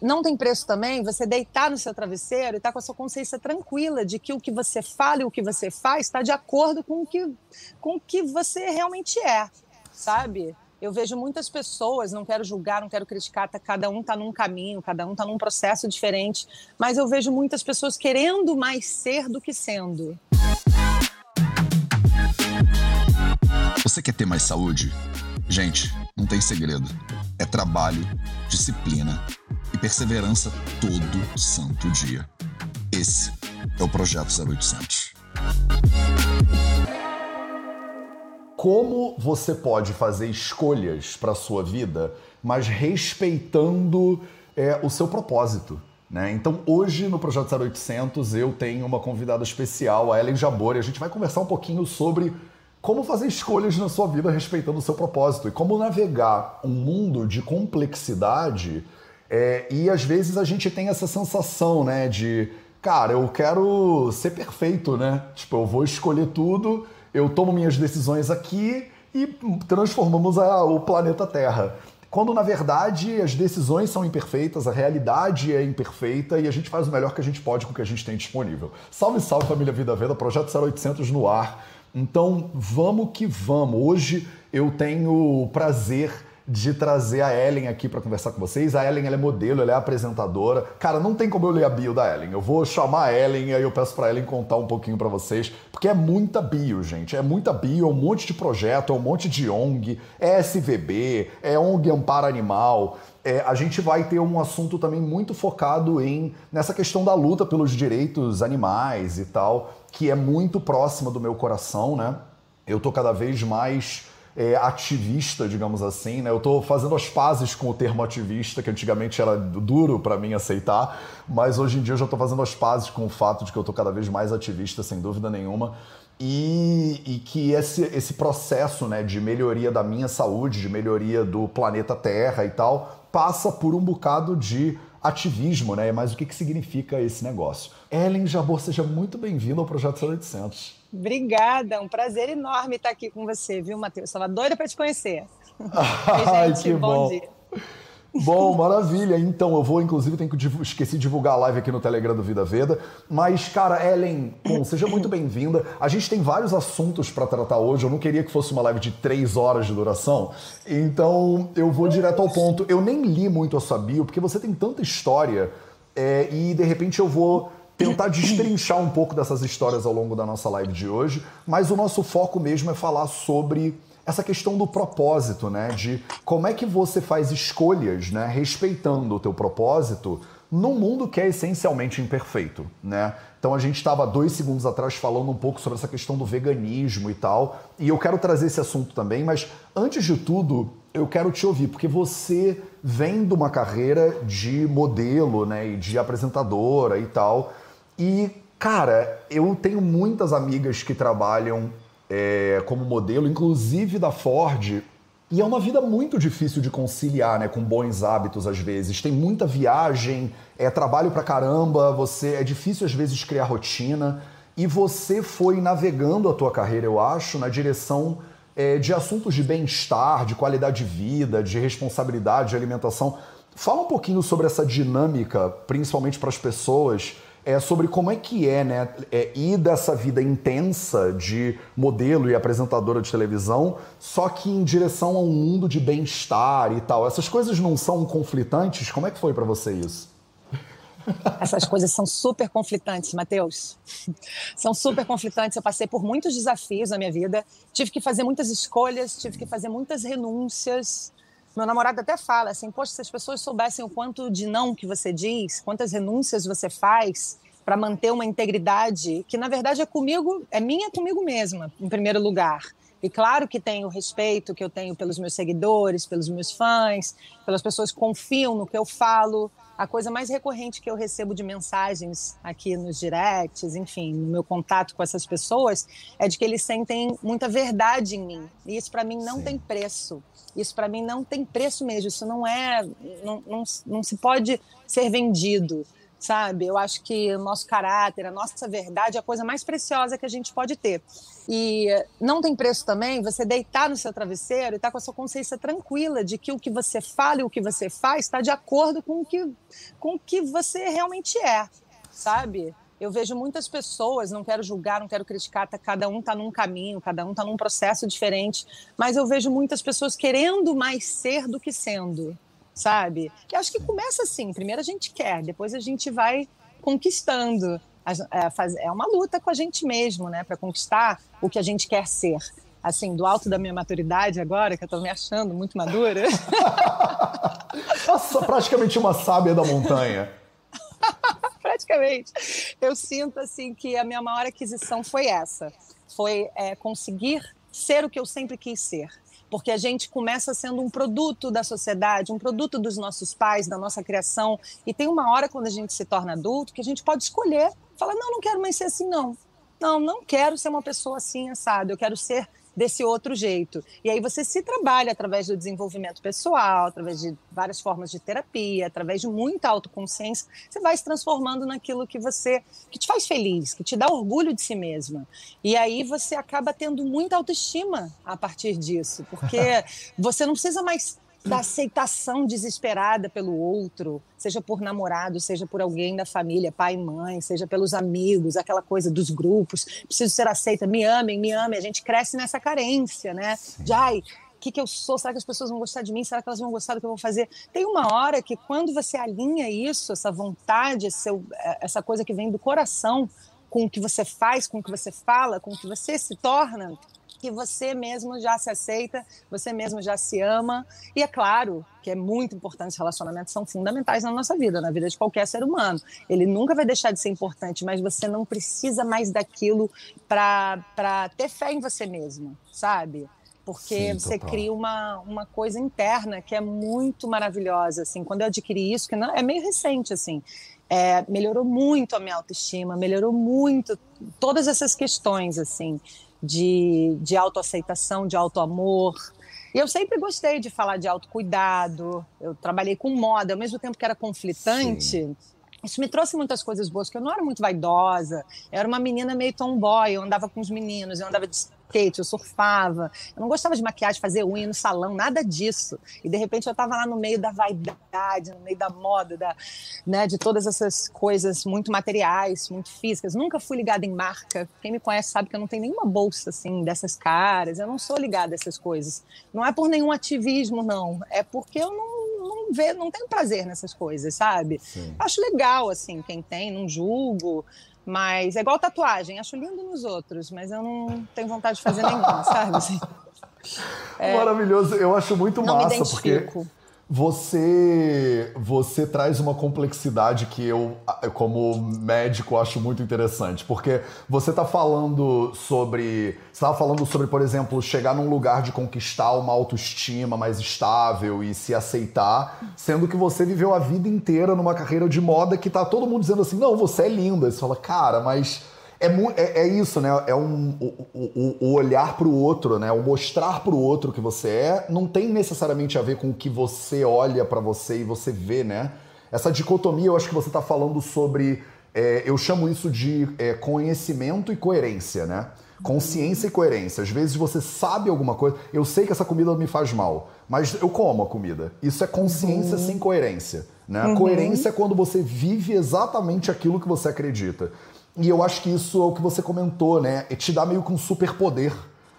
não tem preço também você deitar no seu travesseiro e estar tá com a sua consciência tranquila de que o que você fala e o que você faz está de acordo com o que, com o que você realmente é, sabe? Eu vejo muitas pessoas, não quero julgar, não quero criticar, tá, cada um está num caminho, cada um está num processo diferente, mas eu vejo muitas pessoas querendo mais ser do que sendo. Você quer ter mais saúde? Gente, não tem segredo. É trabalho, disciplina e perseverança todo santo dia. Esse é o Projeto 0800. Como você pode fazer escolhas para sua vida, mas respeitando é, o seu propósito? Né? Então, hoje no Projeto 0800 eu tenho uma convidada especial, a Ellen Jabor, e a gente vai conversar um pouquinho sobre como fazer escolhas na sua vida respeitando o seu propósito e como navegar um mundo de complexidade. É, e às vezes a gente tem essa sensação, né, de cara, eu quero ser perfeito, né? Tipo, eu vou escolher tudo, eu tomo minhas decisões aqui e transformamos a, o planeta Terra. Quando na verdade as decisões são imperfeitas, a realidade é imperfeita e a gente faz o melhor que a gente pode com o que a gente tem disponível. Salve, salve família Vida Veda, projeto 0800 no ar. Então vamos que vamos. Hoje eu tenho o prazer de trazer a Ellen aqui para conversar com vocês. A Ellen ela é modelo, ela é apresentadora. Cara, não tem como eu ler a bio da Ellen. Eu vou chamar a Ellen e aí eu peço para Ellen contar um pouquinho para vocês, porque é muita bio, gente. É muita bio, é um monte de projeto, é um monte de ONG, é SVB, é ONG Amparo Animal. É, a gente vai ter um assunto também muito focado em nessa questão da luta pelos direitos animais e tal que é muito próxima do meu coração, né? Eu tô cada vez mais é, ativista, digamos assim, né? Eu tô fazendo as pazes com o termo ativista, que antigamente era duro para mim aceitar, mas hoje em dia eu já tô fazendo as pazes com o fato de que eu tô cada vez mais ativista, sem dúvida nenhuma. E, e, que esse, esse processo né, de melhoria da minha saúde, de melhoria do planeta Terra e tal, passa por um bocado de ativismo, né? Mas o que, que significa esse negócio? Ellen Jabor, seja muito bem-vinda ao Projeto 0800. Obrigada, um prazer enorme estar aqui com você, viu, Matheus? Estava doida para te conhecer. Ai, gente, que bom. bom. Dia. Bom, maravilha. Então, eu vou, inclusive, tenho que esqueci de divulgar a live aqui no Telegram do Vida Veda. Mas, cara, Ellen, bom, seja muito bem-vinda. A gente tem vários assuntos para tratar hoje. Eu não queria que fosse uma live de três horas de duração. Então, eu vou direto ao ponto. Eu nem li muito a sua bio, porque você tem tanta história. É, e, de repente, eu vou tentar destrinchar um pouco dessas histórias ao longo da nossa live de hoje. Mas o nosso foco mesmo é falar sobre essa questão do propósito, né? De como é que você faz escolhas, né? Respeitando o teu propósito num mundo que é essencialmente imperfeito, né? Então a gente estava dois segundos atrás falando um pouco sobre essa questão do veganismo e tal, e eu quero trazer esse assunto também, mas antes de tudo eu quero te ouvir porque você vem de uma carreira de modelo, né, e de apresentadora e tal, e cara eu tenho muitas amigas que trabalham é, como modelo, inclusive da Ford. E é uma vida muito difícil de conciliar, né, com bons hábitos às vezes. Tem muita viagem, é trabalho pra caramba, você é difícil às vezes criar rotina. E você foi navegando a tua carreira, eu acho, na direção é, de assuntos de bem-estar, de qualidade de vida, de responsabilidade, de alimentação. Fala um pouquinho sobre essa dinâmica, principalmente para as pessoas é sobre como é que é, né, é, ir dessa vida intensa de modelo e apresentadora de televisão, só que em direção a um mundo de bem-estar e tal. Essas coisas não são conflitantes? Como é que foi para você isso? Essas coisas são super conflitantes, Matheus. São super conflitantes. Eu passei por muitos desafios na minha vida, tive que fazer muitas escolhas, tive que fazer muitas renúncias. Meu namorado até fala assim: Poxa, se as pessoas soubessem o quanto de não que você diz, quantas renúncias você faz para manter uma integridade que, na verdade, é comigo, é minha comigo mesma, em primeiro lugar. E claro que tenho o respeito que eu tenho pelos meus seguidores, pelos meus fãs, pelas pessoas que confiam no que eu falo. A coisa mais recorrente que eu recebo de mensagens aqui nos directs, enfim, no meu contato com essas pessoas, é de que eles sentem muita verdade em mim. E isso para mim não Sim. tem preço. Isso para mim não tem preço mesmo. Isso não é, não, não, não se pode ser vendido. Sabe? Eu acho que o nosso caráter, a nossa verdade é a coisa mais preciosa que a gente pode ter. E não tem preço também você deitar no seu travesseiro e estar tá com a sua consciência tranquila de que o que você fala e o que você faz está de acordo com o que, com o que você realmente é, sabe? Eu vejo muitas pessoas, não quero julgar, não quero criticar, tá, cada um está num caminho, cada um está num processo diferente, mas eu vejo muitas pessoas querendo mais ser do que sendo sabe? Que acho que começa assim. Primeiro a gente quer, depois a gente vai conquistando. É, é uma luta com a gente mesmo, né? Para conquistar o que a gente quer ser. Assim, do alto da minha maturidade agora, que eu estou me achando muito madura. Nossa, praticamente uma sábia da montanha. praticamente. Eu sinto assim que a minha maior aquisição foi essa. Foi é, conseguir ser o que eu sempre quis ser porque a gente começa sendo um produto da sociedade, um produto dos nossos pais, da nossa criação, e tem uma hora quando a gente se torna adulto que a gente pode escolher, falar não, não quero mais ser assim não. Não, não quero ser uma pessoa assim assada, eu quero ser desse outro jeito. E aí você se trabalha através do desenvolvimento pessoal, através de várias formas de terapia, através de muita autoconsciência, você vai se transformando naquilo que você que te faz feliz, que te dá orgulho de si mesma. E aí você acaba tendo muita autoestima a partir disso, porque você não precisa mais da aceitação desesperada pelo outro, seja por namorado, seja por alguém da família, pai, mãe, seja pelos amigos, aquela coisa dos grupos, preciso ser aceita, me amem, me amem. A gente cresce nessa carência, né? De ai, o que, que eu sou? Será que as pessoas vão gostar de mim? Será que elas vão gostar do que eu vou fazer? Tem uma hora que quando você alinha isso, essa vontade, essa coisa que vem do coração, com o que você faz, com o que você fala, com o que você se torna, que você mesmo já se aceita, você mesmo já se ama. E é claro que é muito importante, os relacionamentos são fundamentais na nossa vida, na vida de qualquer ser humano. Ele nunca vai deixar de ser importante, mas você não precisa mais daquilo para ter fé em você mesmo, sabe? Porque Sim, você cria uma, uma coisa interna que é muito maravilhosa. Assim, quando eu adquiri isso, que não, é meio recente, assim, é, melhorou muito a minha autoestima, melhorou muito todas essas questões, assim de, de autoaceitação, de autoamor. E eu sempre gostei de falar de autocuidado. Eu trabalhei com moda, ao mesmo tempo que era conflitante. Sim. Isso me trouxe muitas coisas boas, porque eu não era muito vaidosa. Eu era uma menina meio tomboy, eu andava com os meninos, eu andava de skate, eu surfava. Eu não gostava de maquiagem, fazer unha no salão, nada disso. E de repente eu estava lá no meio da vaidade, no meio da moda, da, né, de todas essas coisas muito materiais, muito físicas. Nunca fui ligada em marca. Quem me conhece sabe que eu não tenho nenhuma bolsa assim dessas caras. Eu não sou ligada a essas coisas. Não é por nenhum ativismo, não. É porque eu não não vê, não tenho prazer nessas coisas, sabe? Sim. Acho legal, assim, quem tem, não julgo. Mas é igual tatuagem, acho lindo nos outros, mas eu não tenho vontade de fazer nenhuma, sabe? Assim, é, Maravilhoso, eu acho muito massa, porque você você traz uma complexidade que eu, como médico, acho muito interessante. Porque você está falando sobre. Estava falando sobre, por exemplo, chegar num lugar de conquistar uma autoestima mais estável e se aceitar, sendo que você viveu a vida inteira numa carreira de moda que tá todo mundo dizendo assim: não, você é linda. Você fala, cara, mas é, é, é, isso, né? É um, o, o, o olhar para o outro, né? O mostrar para o outro que você é, não tem necessariamente a ver com o que você olha para você e você vê, né? Essa dicotomia, eu acho que você está falando sobre. É, eu chamo isso de é, conhecimento e coerência, né? Consciência e coerência. Às vezes você sabe alguma coisa. Eu sei que essa comida me faz mal, mas eu como a comida. Isso é consciência uhum. sem coerência. Né? Uhum. Coerência é quando você vive exatamente aquilo que você acredita. E eu acho que isso é o que você comentou, né? E te dá meio que um superpoder.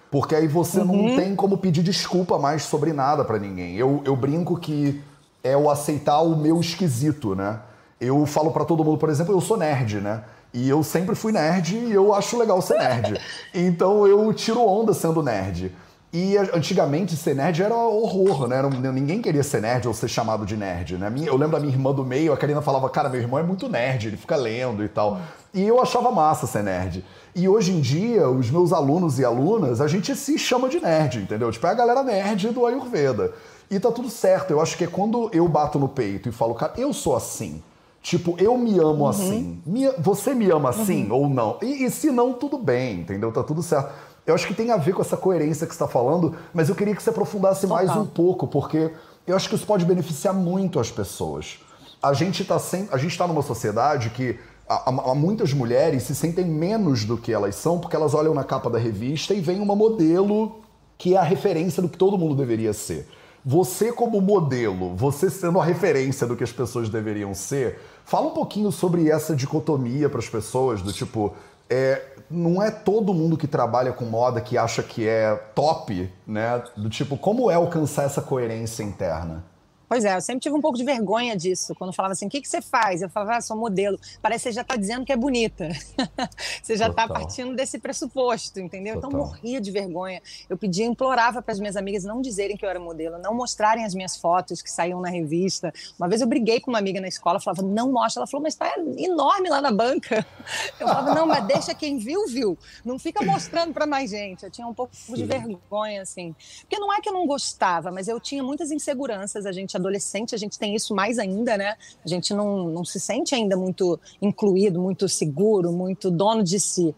Porque aí você uhum. não tem como pedir desculpa mais sobre nada para ninguém. Eu, eu brinco que é o aceitar o meu esquisito, né? Eu falo para todo mundo, por exemplo, eu sou nerd, né? E eu sempre fui nerd e eu acho legal ser nerd. então eu tiro onda sendo nerd. E antigamente ser nerd era horror, né? ninguém queria ser nerd ou ser chamado de nerd, né? Eu lembro da minha irmã do meio, a Karina falava, cara, meu irmão é muito nerd, ele fica lendo e tal. E eu achava massa ser nerd. E hoje em dia, os meus alunos e alunas, a gente se chama de nerd, entendeu? Tipo, é a galera nerd do Ayurveda. E tá tudo certo. Eu acho que é quando eu bato no peito e falo, cara, eu sou assim. Tipo, eu me amo uhum. assim. você me ama assim uhum. ou não? E, e se não, tudo bem, entendeu? Tá tudo certo. Eu acho que tem a ver com essa coerência que você está falando, mas eu queria que você aprofundasse Total. mais um pouco, porque eu acho que isso pode beneficiar muito as pessoas. a gente está a gente tá numa sociedade que há, há muitas mulheres se sentem menos do que elas são porque elas olham na capa da revista e vem uma modelo que é a referência do que todo mundo deveria ser. Você, como modelo, você sendo a referência do que as pessoas deveriam ser, fala um pouquinho sobre essa dicotomia para as pessoas, do tipo, é, não é todo mundo que trabalha com moda que acha que é top, né? Do tipo, como é alcançar essa coerência interna? Pois é, eu sempre tive um pouco de vergonha disso. Quando falava assim, o que, que você faz? Eu falava, ah, sou modelo. Parece que você já está dizendo que é bonita. você já está partindo desse pressuposto, entendeu? Então, Total. Então morria de vergonha. Eu pedia, implorava para as minhas amigas não dizerem que eu era modelo, não mostrarem as minhas fotos que saíam na revista. Uma vez eu briguei com uma amiga na escola, falava, não mostra. Ela falou, mas está enorme lá na banca. Eu falava, não, mas deixa quem viu, viu. Não fica mostrando para mais gente. Eu tinha um pouco de vergonha, assim. Porque não é que eu não gostava, mas eu tinha muitas inseguranças. A gente adolescente a gente tem isso mais ainda, né? A gente não, não se sente ainda muito incluído, muito seguro, muito dono de si.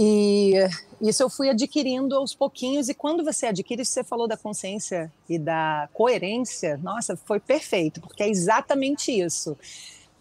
E isso eu fui adquirindo aos pouquinhos, e quando você adquire, você falou da consciência e da coerência, nossa, foi perfeito, porque é exatamente isso.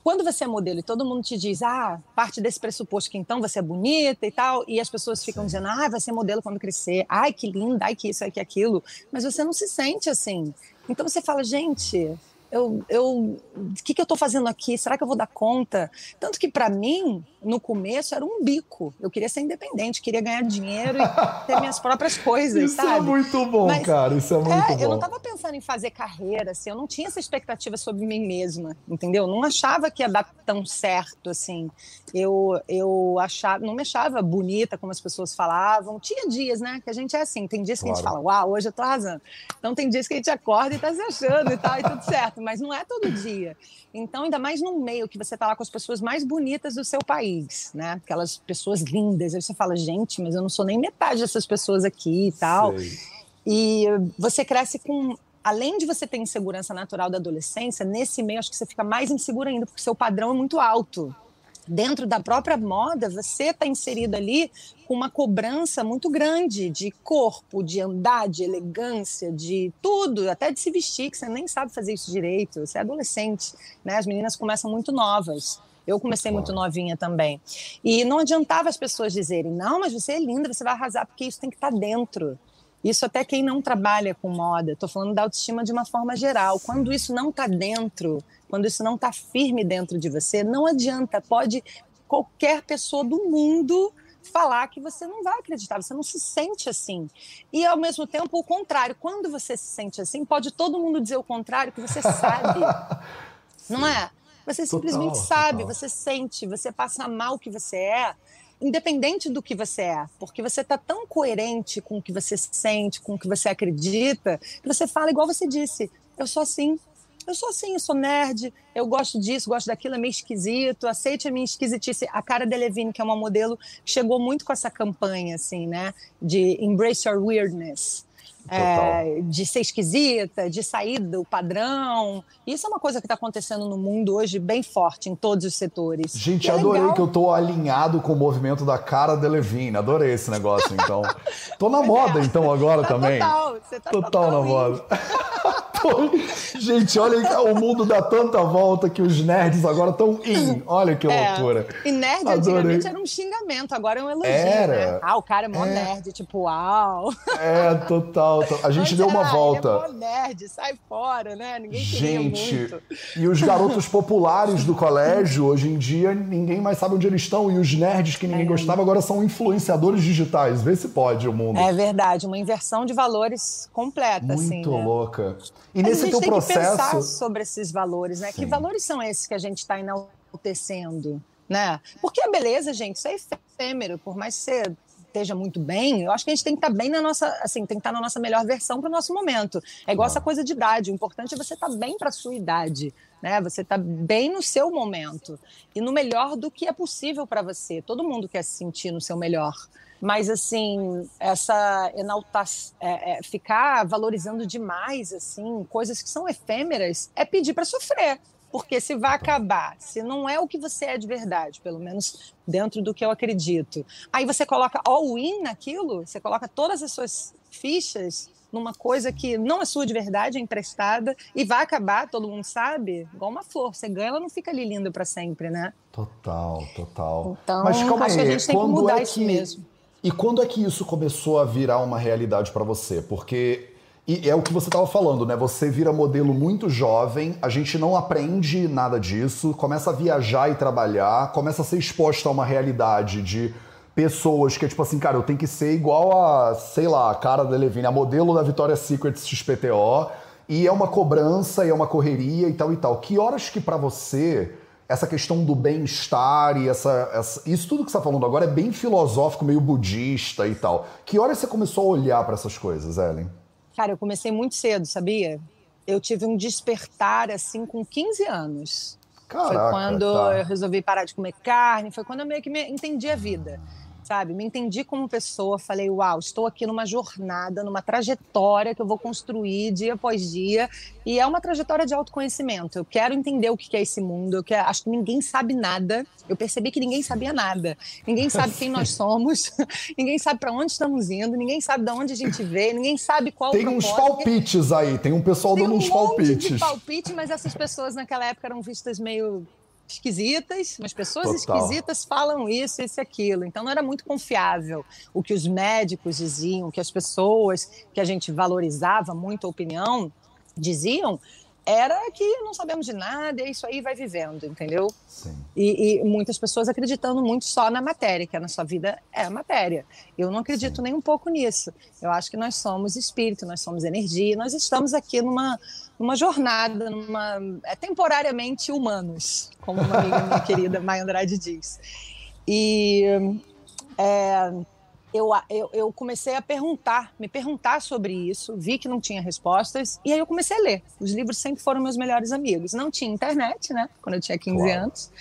Quando você é modelo e todo mundo te diz, ah, parte desse pressuposto que então você é bonita e tal, e as pessoas ficam Sim. dizendo, ah, vai ser modelo quando crescer, ai, que linda, ai, que isso, ai, que aquilo, mas você não se sente assim. Então você fala, gente, eu, eu, o que, que eu estou fazendo aqui? Será que eu vou dar conta? Tanto que para mim, no começo, era um bico. Eu queria ser independente, queria ganhar dinheiro e ter minhas próprias coisas, Isso é sabe? é muito bom, Mas, cara. Isso é muito é, bom. Eu não estava pensando em fazer carreira, assim. Eu não tinha essa expectativa sobre mim mesma, entendeu? Eu não achava que ia dar tão certo, assim. Eu, eu achava, não me achava bonita como as pessoas falavam. Tinha dias, né? Que a gente é assim. Tem dias que claro. a gente fala, uau, hoje eu tô arrasando. Então tem dias que a gente acorda e tá se achando e tal, e tudo certo. Mas não é todo dia. Então, ainda mais num meio que você está lá com as pessoas mais bonitas do seu país, né? Aquelas pessoas lindas. Aí você fala, gente, mas eu não sou nem metade dessas pessoas aqui e tal. Sei. E você cresce com além de você ter insegurança natural da adolescência, nesse meio acho que você fica mais inseguro ainda, porque seu padrão é muito alto dentro da própria moda, você está inserido ali com uma cobrança muito grande de corpo, de andar, de elegância, de tudo, até de se vestir, que você nem sabe fazer isso direito. Você é adolescente, né? As meninas começam muito novas. Eu comecei muito novinha também. E não adiantava as pessoas dizerem: não, mas você é linda, você vai arrasar, porque isso tem que estar tá dentro. Isso até quem não trabalha com moda. Estou falando da autoestima de uma forma geral. Quando isso não está dentro, quando isso não está firme dentro de você, não adianta. Pode qualquer pessoa do mundo falar que você não vai acreditar, você não se sente assim. E ao mesmo tempo, o contrário, quando você se sente assim, pode todo mundo dizer o contrário que você sabe. não é? Você simplesmente total, sabe, total. você sente, você passa mal o que você é, independente do que você é, porque você está tão coerente com o que você sente, com o que você acredita, que você fala igual você disse, eu sou assim, eu sou assim, eu sou nerd, eu gosto disso, gosto daquilo, é meio esquisito, aceite a minha esquisitice. A Cara Delevingne, que é uma modelo, chegou muito com essa campanha, assim, né, de embrace your weirdness é, de ser esquisita, de sair do padrão. Isso é uma coisa que está acontecendo no mundo hoje bem forte, em todos os setores. Gente, é adorei legal. que eu tô alinhado com o movimento da cara Delevingne. Adorei esse negócio, então. tô na moda, então, agora tá também. Total, você tá total, total na moda. Gente, olha o mundo dá tanta volta que os nerds agora estão in. Olha que é. loucura. E nerd Adorei. antigamente era um xingamento, agora é um elogio, era. né? Ah, o cara é mó é. nerd, tipo, uau. É, total. A gente Mas, deu uma ah, volta. Ele é nerd, sai fora, né? Ninguém Gente, muito. e os garotos populares do colégio, hoje em dia, ninguém mais sabe onde eles estão. E os nerds que ninguém é. gostava agora são influenciadores digitais. Vê se pode o mundo. É verdade, uma inversão de valores completa, Muito assim. Muito né? louca. E nesse teu processo. Que pensar sobre esses valores, né? Sim. Que valores são esses que a gente está enaltecendo? Né? Porque a beleza, gente, isso é efêmero, por mais você esteja muito bem, eu acho que a gente tem que estar tá bem na nossa, assim, tem que estar tá na nossa melhor versão para o nosso momento. É igual ah. essa coisa de idade, o importante é você estar tá bem para a sua idade, né? Você está bem no seu momento e no melhor do que é possível para você. Todo mundo quer se sentir no seu melhor. Mas, assim, essa enaltar, é, é, ficar valorizando demais, assim, coisas que são efêmeras, é pedir para sofrer. Porque se vai acabar, se não é o que você é de verdade, pelo menos dentro do que eu acredito, aí você coloca all-in naquilo, você coloca todas as suas fichas, numa coisa que não é sua de verdade, é emprestada e vai acabar, todo mundo sabe, igual uma flor. Você ganha, ela não fica ali linda para sempre, né? Total, total. Então, Mas calma acho aí, que a gente tem que mudar é isso mesmo. E quando é que isso começou a virar uma realidade para você? Porque e é o que você estava falando, né? Você vira modelo muito jovem, a gente não aprende nada disso, começa a viajar e trabalhar, começa a ser exposta a uma realidade de pessoas que é tipo assim, cara, eu tenho que ser igual a, sei lá, a cara da Levine, a modelo da Victoria's Secret XPTO, e é uma cobrança, e é uma correria e tal e tal. Que horas que para você essa questão do bem-estar e essa, essa, isso tudo que você está falando agora é bem filosófico, meio budista e tal. Que horas você começou a olhar para essas coisas, Ellen? Cara, eu comecei muito cedo, sabia? Eu tive um despertar assim com 15 anos. Caraca, foi quando tá. eu resolvi parar de comer carne, foi quando eu meio que me entendi a vida sabe? Me entendi como pessoa, falei, uau, estou aqui numa jornada, numa trajetória que eu vou construir dia após dia, e é uma trajetória de autoconhecimento. Eu quero entender o que é esse mundo, eu quero, acho que ninguém sabe nada. Eu percebi que ninguém sabia nada. Ninguém sabe quem nós somos, ninguém sabe para onde estamos indo, ninguém sabe de onde a gente veio, ninguém sabe qual tem uns palpites aí, tem um pessoal tem dando um uns palpites. Tem um palpite, mas essas pessoas naquela época eram vistas meio esquisitas, mas pessoas Total. esquisitas falam isso, isso e aquilo. Então não era muito confiável o que os médicos diziam, que as pessoas que a gente valorizava muito a opinião diziam, era que não sabemos de nada e isso aí vai vivendo, entendeu? Sim. E, e, muitas pessoas acreditando muito só na matéria, que a nossa vida é a matéria. Eu não acredito Sim. nem um pouco nisso. Eu acho que nós somos espírito, nós somos energia, nós estamos aqui numa, numa jornada, numa, é, temporariamente humanos, como uma amiga minha querida Maia Andrade diz. E é, eu, eu, eu, comecei a perguntar, me perguntar sobre isso, vi que não tinha respostas, e aí eu comecei a ler. Os livros sempre foram meus melhores amigos. Não tinha internet, né? Quando eu tinha 15 claro. anos.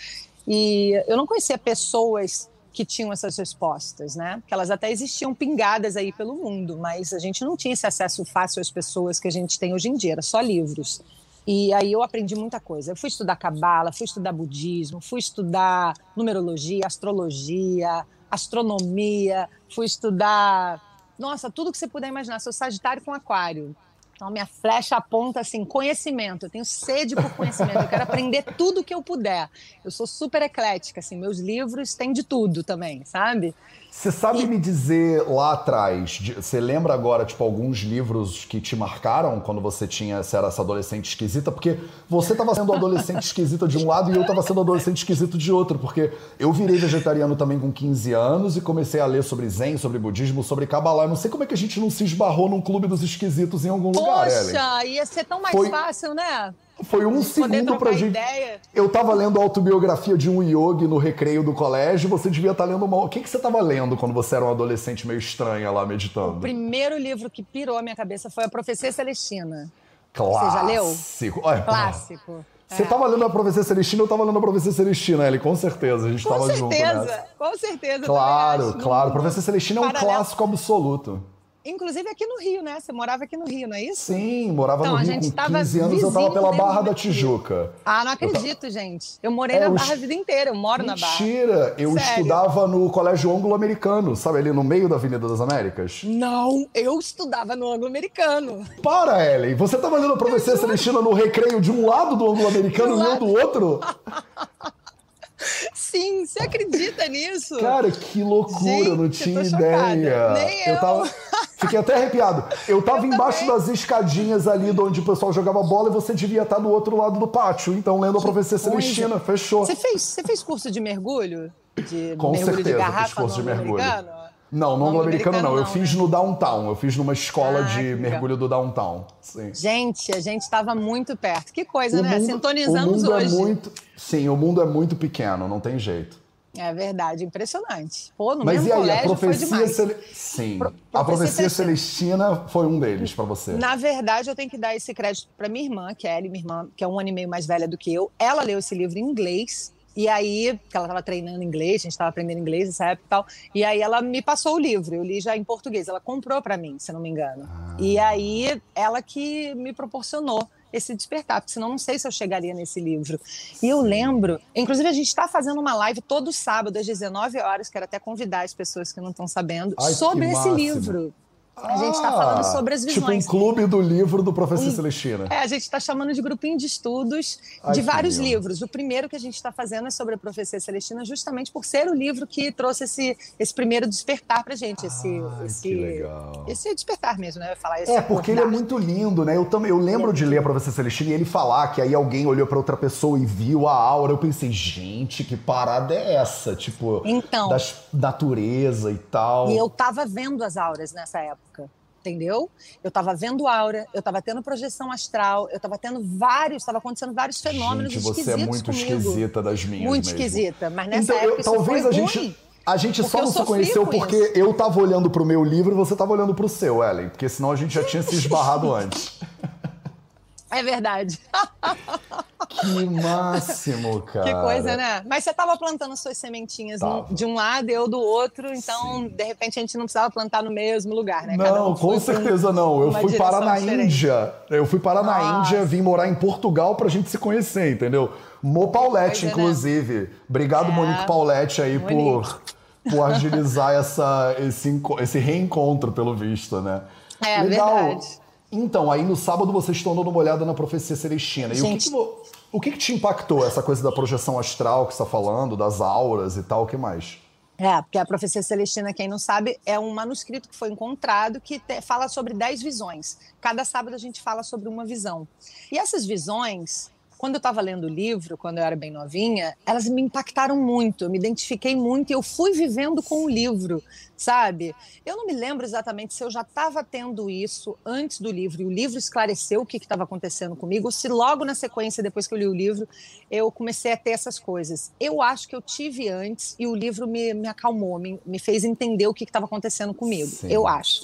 E eu não conhecia pessoas que tinham essas respostas, né? Que elas até existiam pingadas aí pelo mundo, mas a gente não tinha esse acesso fácil às pessoas que a gente tem hoje em dia, era só livros. E aí eu aprendi muita coisa. Eu fui estudar cabala, fui estudar budismo, fui estudar numerologia, astrologia, astronomia, fui estudar, nossa, tudo que você puder imaginar. Sou Sagitário com Aquário. Então, minha flecha aponta assim: conhecimento. Eu tenho sede por conhecimento. Eu quero aprender tudo que eu puder. Eu sou super eclética, assim. Meus livros têm de tudo também, sabe? Você sabe e... me dizer lá atrás, você lembra agora, tipo, alguns livros que te marcaram quando você tinha, você era essa adolescente esquisita? Porque você estava sendo adolescente esquisita de um lado e eu estava sendo adolescente esquisito de outro, porque eu virei vegetariano também com 15 anos e comecei a ler sobre zen, sobre budismo, sobre Kabbalah. Eu não sei como é que a gente não se esbarrou num clube dos esquisitos em algum Poxa, lugar. Poxa, ia ser tão mais Foi... fácil, né? Foi um segundo pra gente. Ideia. Eu tava lendo a autobiografia de um yogi no recreio do colégio, você devia estar tá lendo uma. O que, que você tava lendo quando você era um adolescente meio estranha lá meditando? O primeiro livro que pirou a minha cabeça foi A Profecia Celestina. Clássico. Você já leu? Olha, Clássico. Você estava é. lendo a Profecia Celestina, eu estava lendo a Profecia Celestina, Ellie, com certeza. A gente estava junto. Com certeza, com certeza. Claro, claro. Profecia Celestina é um clássico absoluto. Inclusive aqui no Rio, né? Você morava aqui no Rio, não é isso? Sim, morava então, no Rio. com 15 anos eu estava pela Barra da Tijuca. Ah, não acredito, eu gente. Eu morei é, na Barra a vida inteira, eu moro Mentira. na Barra. Mentira! Eu Sério? estudava no Colégio Anglo-Americano, sabe, ali no meio da Avenida das Américas? Não, eu estudava no Anglo-Americano. Para, Ellen! Você estava lendo a professora Celestina no recreio de um lado do Anglo-Americano e eu do outro? Sim, você acredita nisso? Cara, que loucura, Gente, eu não tinha eu ideia. Nem eu. eu tava... Fiquei até arrepiado. Eu tava eu embaixo também. das escadinhas ali de onde o pessoal jogava bola e você devia estar do outro lado do pátio. Então, lendo a profecia Celestina, fechou. Você fez, você fez curso de mergulho? De Com mergulho certeza, de garrafa fiz curso de mergulho. Americano? Não, no anglo-americano não. Eu fiz né? no downtown. Eu fiz numa escola ah, de mergulho do downtown. Sim. Gente, a gente estava muito perto. Que coisa, o né? Mundo, Sintonizamos o mundo hoje. É muito, sim, o mundo é muito pequeno, não tem jeito. É verdade, impressionante. Pô, no Mas mesmo e aí, colégio a profecia Cele... Sim. Pro, a profecia celestina foi um deles para você. Na verdade, eu tenho que dar esse crédito para minha irmã, Kelly, minha irmã, que é um ano e meio mais velha do que eu. Ela leu esse livro em inglês e aí, que ela estava treinando inglês, a gente estava aprendendo inglês nessa época e tal. E aí ela me passou o livro, eu li já em português. Ela comprou para mim, se não me engano. Ah. E aí, ela que me proporcionou esse despertar, porque senão não sei se eu chegaria nesse livro. E eu lembro, inclusive a gente está fazendo uma live todo sábado às 19 horas, quero até convidar as pessoas que não estão sabendo, Ai, sobre esse livro. A gente está falando sobre as visões. Tipo um clube do livro do professor um, Celestina. É, a gente está chamando de grupinho de estudos Ai, de vários lindo. livros. O primeiro que a gente está fazendo é sobre a profecia Celestina, justamente por ser o livro que trouxe esse, esse primeiro despertar para gente. Esse, Ai, esse, que legal. esse despertar mesmo, né? Eu falar esse é, porque ele é muito lindo, né? Eu, também, eu lembro de ler a profecia Celestina e ele falar que aí alguém olhou para outra pessoa e viu a aura. Eu pensei, gente, que parada é essa? Tipo, então, da natureza e tal. E eu tava vendo as auras nessa época entendeu? Eu estava vendo aura, eu estava tendo projeção astral, eu estava tendo vários, estava acontecendo vários fenômenos gente, você é muito comigo. esquisita das minhas Muito mesmo. esquisita, mas nessa então, época eu, talvez a gente a gente só não se conheceu porque isso. eu tava olhando pro meu livro e você tava olhando pro seu, Ellen, porque senão a gente já tinha se esbarrado antes. É verdade. Que máximo, cara. Que coisa, né? Mas você estava plantando suas sementinhas de um lado e eu do outro, então Sim. de repente a gente não precisava plantar no mesmo lugar, né? Não, um com certeza um, não. Eu fui parar na diferente. Índia. Eu fui parar Nossa. na Índia, vim morar em Portugal pra gente se conhecer, entendeu? Mo Paulette, né? inclusive. Né? Obrigado, é. Monique Paulette, aí por, por agilizar essa, esse, esse reencontro, pelo visto, né? É, Legal. verdade. Então, aí no sábado você estão dando uma olhada na profecia celestina. E Gente. o, que, que, o que, que te impactou essa coisa da projeção astral que você está falando, das auras e tal, o que mais? É, porque a Profecia Celestina, quem não sabe, é um manuscrito que foi encontrado que te, fala sobre dez visões. Cada sábado a gente fala sobre uma visão. E essas visões, quando eu estava lendo o livro, quando eu era bem novinha, elas me impactaram muito, eu me identifiquei muito e eu fui vivendo com o livro, sabe? Eu não me lembro exatamente se eu já estava tendo isso antes do livro e o livro esclareceu o que estava acontecendo comigo, ou se logo na sequência, depois que eu li o livro, eu comecei a ter essas coisas. Eu acho que eu tive antes e o livro me, me acalmou, me, me fez entender o que estava acontecendo comigo, Sim. eu acho.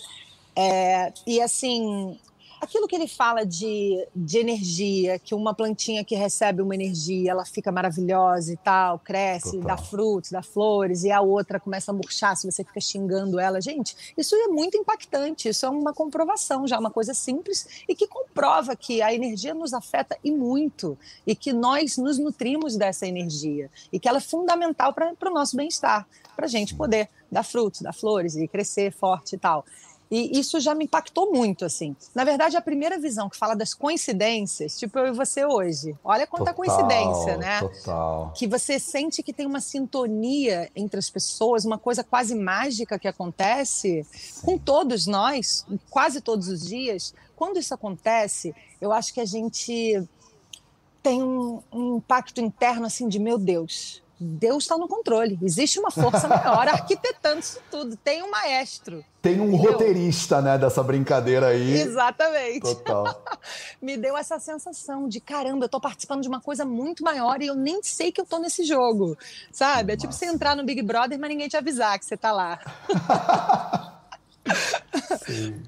É, e assim, aquilo que ele fala de, de energia, que uma plantinha que recebe uma energia, ela fica maravilhosa e tal, cresce, Total. dá frutos, dá flores, e a outra começa a murchar se você fica xingando ela. Gente, isso é muito impactante, isso é uma comprovação, já uma coisa simples e que comprova que a energia nos afeta e muito, e que nós nos nutrimos dessa energia, e que ela é fundamental para o nosso bem-estar, para a gente poder dar frutos, dar flores e crescer forte e tal. E isso já me impactou muito, assim. Na verdade, a primeira visão que fala das coincidências, tipo eu e você hoje. Olha quanta total, coincidência, né? Total. Que você sente que tem uma sintonia entre as pessoas, uma coisa quase mágica que acontece Sim. com todos nós, quase todos os dias. Quando isso acontece, eu acho que a gente tem um, um impacto interno assim de meu Deus, Deus está no controle. Existe uma força maior arquitetando isso tudo. Tem um maestro. Tem um entendeu? roteirista, né, dessa brincadeira aí. Exatamente. Total. Me deu essa sensação de caramba, eu estou participando de uma coisa muito maior e eu nem sei que eu estou nesse jogo. Sabe? Nossa. É tipo você entrar no Big Brother, mas ninguém te avisar que você está lá.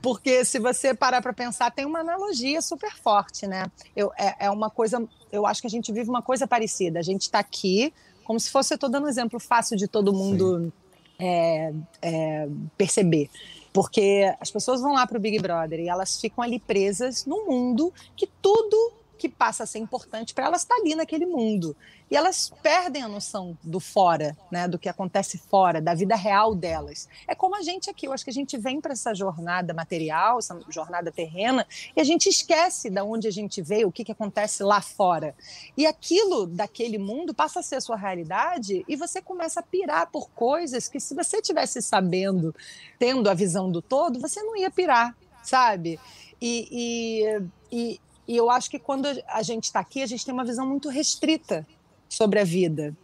Porque se você parar para pensar, tem uma analogia super forte, né? Eu, é, é uma coisa, eu acho que a gente vive uma coisa parecida. A gente está aqui como se fosse, eu estou dando um exemplo fácil de todo mundo é, é, perceber. Porque as pessoas vão lá para o Big Brother e elas ficam ali presas num mundo que tudo que passa a ser importante para elas está ali naquele mundo. E elas perdem a noção do fora, né, do que acontece fora, da vida real delas. É como a gente aqui, eu acho que a gente vem para essa jornada material, essa jornada terrena, e a gente esquece de onde a gente veio, o que, que acontece lá fora. E aquilo daquele mundo passa a ser a sua realidade e você começa a pirar por coisas que, se você tivesse sabendo, tendo a visão do todo, você não ia pirar, sabe? E, e, e, e eu acho que quando a gente está aqui, a gente tem uma visão muito restrita sobre a vida.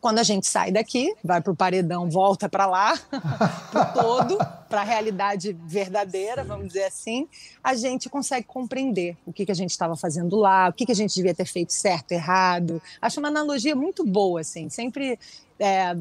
Quando a gente sai daqui, vai para o paredão, volta para lá, para todo, para a realidade verdadeira, vamos dizer assim, a gente consegue compreender o que, que a gente estava fazendo lá, o que, que a gente devia ter feito certo, errado. Acho uma analogia muito boa, assim. Sempre é,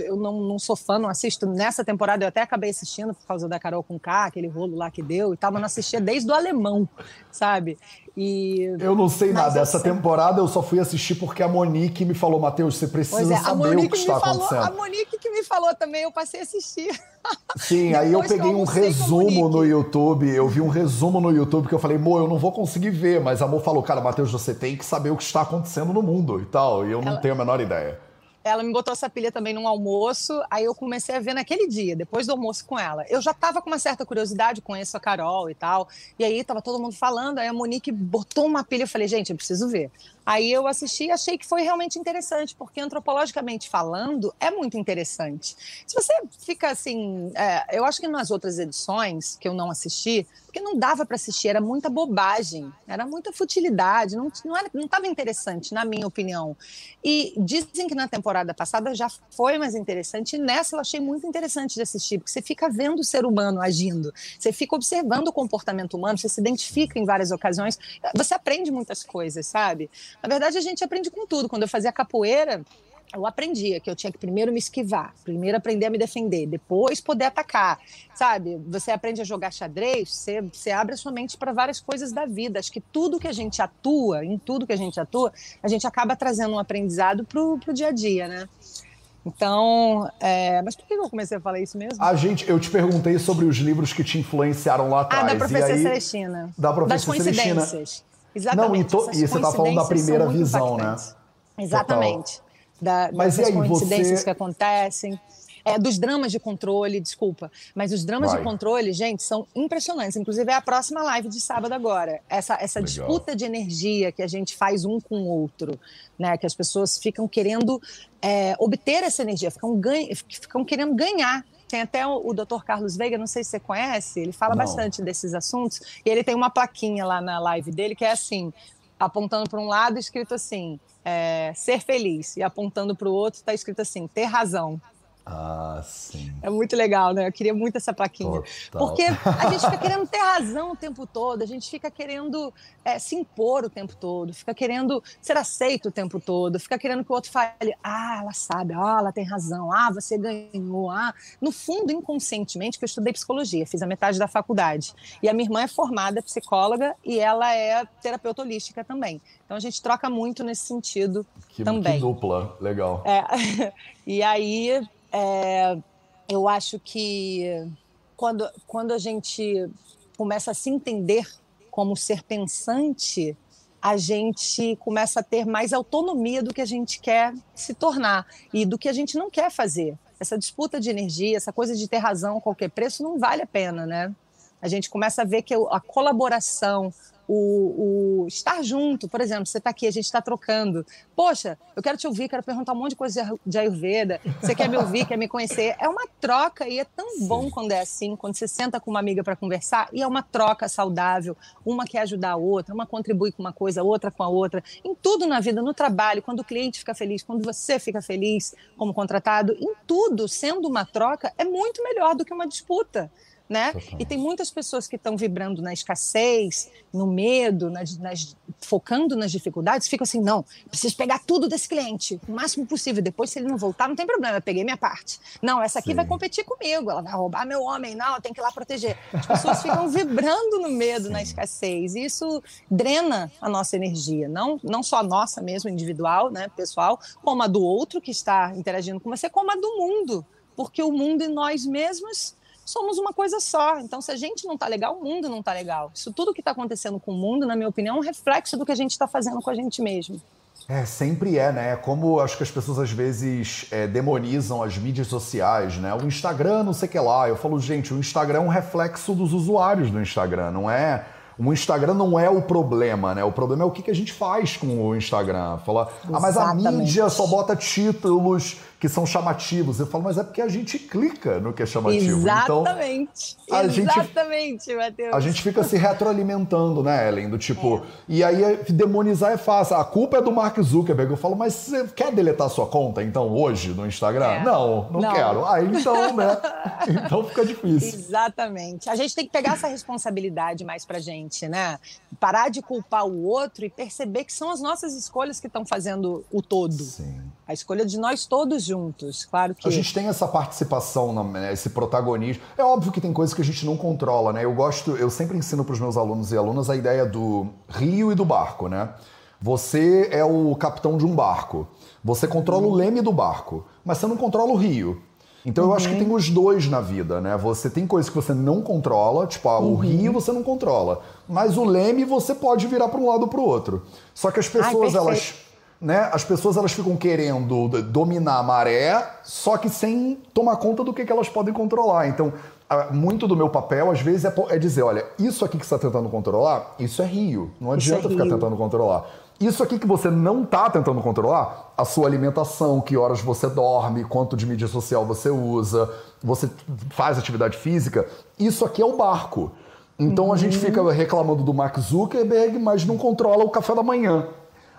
eu, não, não, sou fã, não assisto. Nessa temporada eu até acabei assistindo por causa da Carol com K, aquele rolo lá que deu e tal, mas não assistia desde o alemão, sabe? E, eu não sei nada. Essa sei. temporada eu só fui assistir porque a Monique me falou, Matheus, você precisa é, saber o que está falou, acontecendo. A Monique que me falou também, eu passei a assistir. Sim, aí eu peguei eu um resumo no YouTube, eu vi um resumo no YouTube que eu falei, Mo, eu não vou conseguir ver, mas a Mo falou, cara, Matheus, você tem que saber o que está acontecendo no mundo e tal, e eu não Ela... tenho a menor ideia. Ela me botou essa pilha também num almoço, aí eu comecei a ver naquele dia, depois do almoço com ela. Eu já tava com uma certa curiosidade, conheço a Carol e tal, e aí tava todo mundo falando, aí a Monique botou uma pilha, eu falei, gente, eu preciso ver. Aí eu assisti e achei que foi realmente interessante, porque antropologicamente falando, é muito interessante. Se você fica assim, é, eu acho que nas outras edições que eu não assisti, porque não dava para assistir, era muita bobagem, era muita futilidade, não não estava interessante, na minha opinião. E dizem que na temporada passada já foi mais interessante, e nessa eu achei muito interessante de assistir, porque você fica vendo o ser humano agindo, você fica observando o comportamento humano, você se identifica em várias ocasiões, você aprende muitas coisas, sabe? Na verdade, a gente aprende com tudo. Quando eu fazia capoeira, eu aprendia que eu tinha que primeiro me esquivar, primeiro aprender a me defender, depois poder atacar, sabe? Você aprende a jogar xadrez, você, você abre a sua mente para várias coisas da vida. Acho que tudo que a gente atua, em tudo que a gente atua, a gente acaba trazendo um aprendizado pro, pro dia a dia, né? Então, é... mas por que eu comecei a falar isso mesmo? A gente, eu te perguntei sobre os livros que te influenciaram lá atrás. Ah, da professora aí, Celestina. Da professora das coincidências. Celestina. Exatamente. Não, e, to, e você está falando da primeira visão, né? Exatamente. Da, mas dessas aí, coincidências você... que acontecem. É, dos dramas de controle, desculpa. Mas os dramas Vai. de controle, gente, são impressionantes. Inclusive, é a próxima live de sábado agora. Essa, essa disputa de energia que a gente faz um com o outro, né? Que as pessoas ficam querendo é, obter essa energia, ficam, ganha, ficam querendo ganhar tem até o, o Dr. Carlos Veiga, não sei se você conhece, ele fala não. bastante desses assuntos, e ele tem uma plaquinha lá na live dele que é assim, apontando para um lado, escrito assim, é, ser feliz, e apontando para o outro, está escrito assim, ter razão. Ah, sim. É muito legal, né? Eu queria muito essa plaquinha. Total. Porque a gente fica querendo ter razão o tempo todo, a gente fica querendo é, se impor o tempo todo, fica querendo ser aceito o tempo todo, fica querendo que o outro fale, ah, ela sabe, ah, ela tem razão, ah, você ganhou, ah. No fundo, inconscientemente, que eu estudei psicologia, fiz a metade da faculdade. E a minha irmã é formada psicóloga e ela é terapeuta holística também. Então a gente troca muito nesse sentido que, também. Que dupla, legal. É. E aí é, eu acho que quando, quando a gente começa a se entender como ser pensante, a gente começa a ter mais autonomia do que a gente quer se tornar e do que a gente não quer fazer. Essa disputa de energia, essa coisa de ter razão a qualquer preço, não vale a pena, né? A gente começa a ver que a colaboração, o, o estar junto, por exemplo, você está aqui, a gente está trocando. Poxa, eu quero te ouvir, quero perguntar um monte de coisa de Ayurveda. Você quer me ouvir, quer me conhecer? É uma troca e é tão Sim. bom quando é assim, quando você senta com uma amiga para conversar e é uma troca saudável. Uma quer ajudar a outra, uma contribui com uma coisa, outra com a outra. Em tudo na vida, no trabalho, quando o cliente fica feliz, quando você fica feliz como contratado, em tudo, sendo uma troca, é muito melhor do que uma disputa né? E tem muitas pessoas que estão vibrando na escassez, no medo, nas, nas, focando nas dificuldades, ficam assim, não, preciso pegar tudo desse cliente, o máximo possível. Depois, se ele não voltar, não tem problema, eu peguei minha parte. Não, essa aqui Sim. vai competir comigo, ela vai roubar meu homem, não, tem que ir lá proteger. As pessoas ficam vibrando no medo, Sim. na escassez. E isso drena a nossa energia, não, não só a nossa mesmo, individual, né, pessoal, como a do outro que está interagindo com você, como a do mundo. Porque o mundo e nós mesmos somos uma coisa só. Então, se a gente não está legal, o mundo não está legal. Isso tudo que está acontecendo com o mundo, na minha opinião, é um reflexo do que a gente está fazendo com a gente mesmo. É, sempre é, né? Como acho que as pessoas às vezes é, demonizam as mídias sociais, né? O Instagram, não sei o que lá. Eu falo, gente, o Instagram é um reflexo dos usuários do Instagram, não é o Instagram não é o problema, né? O problema é o que, que a gente faz com o Instagram. Fala, ah, mas a mídia só bota títulos que são chamativos. Eu falo, mas é porque a gente clica no que é chamativo. Então, Exatamente. Então, a Exatamente, gente, Matheus. A gente fica se retroalimentando, né, Ellen? Do tipo, é. e aí demonizar é fácil. A culpa é do Mark Zuckerberg. Eu falo, mas você quer deletar sua conta, então, hoje, no Instagram? É. Não, não, não, quero. Aí, então, né? então fica difícil. Exatamente. A gente tem que pegar essa responsabilidade mais pra gente, né? Parar de culpar o outro e perceber que são as nossas escolhas que estão fazendo o todo. Sim. A escolha de nós todos juntos, claro que. A gente tem essa participação, né, esse protagonismo. É óbvio que tem coisas que a gente não controla, né? Eu gosto, eu sempre ensino para os meus alunos e alunas a ideia do rio e do barco, né? Você é o capitão de um barco. Você controla uhum. o leme do barco, mas você não controla o rio. Então uhum. eu acho que uhum. tem os dois na vida, né? Você tem coisas que você não controla, tipo, ah, uhum. o rio você não controla, mas o leme você pode virar para um lado ou para o outro. Só que as pessoas Ai, elas né, as pessoas elas ficam querendo dominar a maré, só que sem tomar conta do que, que elas podem controlar. Então, muito do meu papel, às vezes, é, é dizer: olha, isso aqui que você está tentando controlar, isso é rio. Não adianta é ficar rio. tentando controlar. Isso aqui que você não está tentando controlar, a sua alimentação, que horas você dorme, quanto de mídia social você usa, você faz atividade física, isso aqui é o barco. Então uhum. a gente uhum. fica reclamando do Mark Zuckerberg, mas não controla o café da manhã.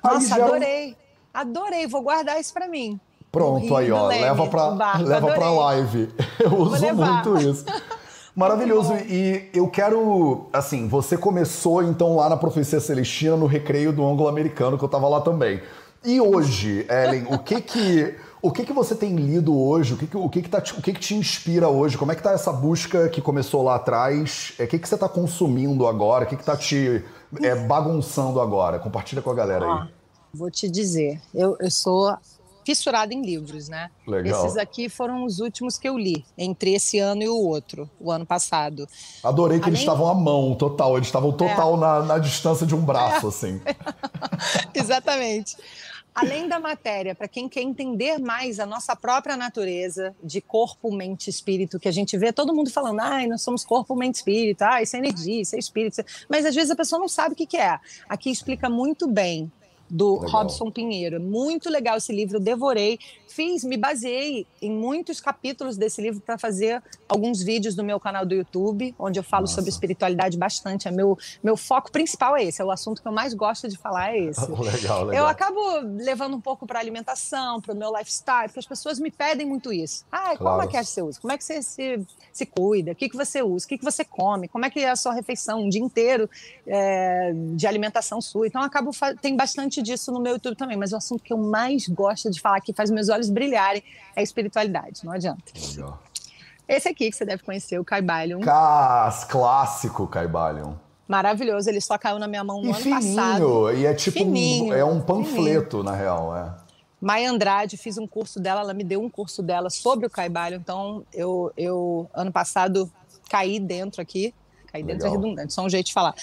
Nossa, gera... adorei. Adorei, vou guardar isso para mim. Pronto, aí, ó, Leme, leva para leva pra live. Eu uso muito isso. Maravilhoso. E eu quero, assim, você começou então lá na Profecia Celestina, no recreio do ângulo americano, que eu tava lá também. E hoje, Ellen, o que que o que, que você tem lido hoje? O que, que, o que, que, tá, o que, que te inspira hoje? Como é que tá essa busca que começou lá atrás? É, o que, que você está consumindo agora? O que, que tá te é, bagunçando agora? Compartilha com a galera aí. Vou te dizer, eu, eu sou fissurada em livros, né? Legal. Esses aqui foram os últimos que eu li, entre esse ano e o outro, o ano passado. Adorei que Além... eles estavam à mão, total. Eles estavam total é. na, na, distância de um braço, é. assim. Exatamente. Além da matéria, para quem quer entender mais a nossa própria natureza de corpo, mente espírito, que a gente vê todo mundo falando, ai, nós somos corpo, mente espírito, ah, isso é energia, isso é espírito. Mas às vezes a pessoa não sabe o que, que é. Aqui explica muito bem do legal. Robson Pinheiro. Muito legal esse livro, devorei. Fiz, me baseei em muitos capítulos desse livro para fazer alguns vídeos no meu canal do YouTube, onde eu falo Nossa. sobre espiritualidade bastante. É meu, meu foco principal é esse, é o assunto que eu mais gosto de falar é esse. legal, legal. Eu acabo levando um pouco para alimentação, para o meu lifestyle, porque as pessoas me pedem muito isso. Ah, claro. qual maquiagem você usa? Como é que você se, se cuida? O que, que você usa? O que, que você come? Como é que é a sua refeição? Um dia inteiro é, de alimentação sua. Então, acabo tem bastante disso no meu YouTube também, mas o assunto que eu mais gosto de falar, que faz meus olhos brilharem, é espiritualidade, não adianta. Legal. Esse aqui que você deve conhecer, o Caibalion. Cas, clássico Caibalion. Maravilhoso, ele só caiu na minha mão no e ano fininho, passado. E é tipo fininho, um, é um panfleto, fininho. na real, é. Maia Andrade, fiz um curso dela, ela me deu um curso dela sobre o Caibalion, então eu, eu ano passado caí dentro aqui cair dentro é redundante, só um jeito de falar.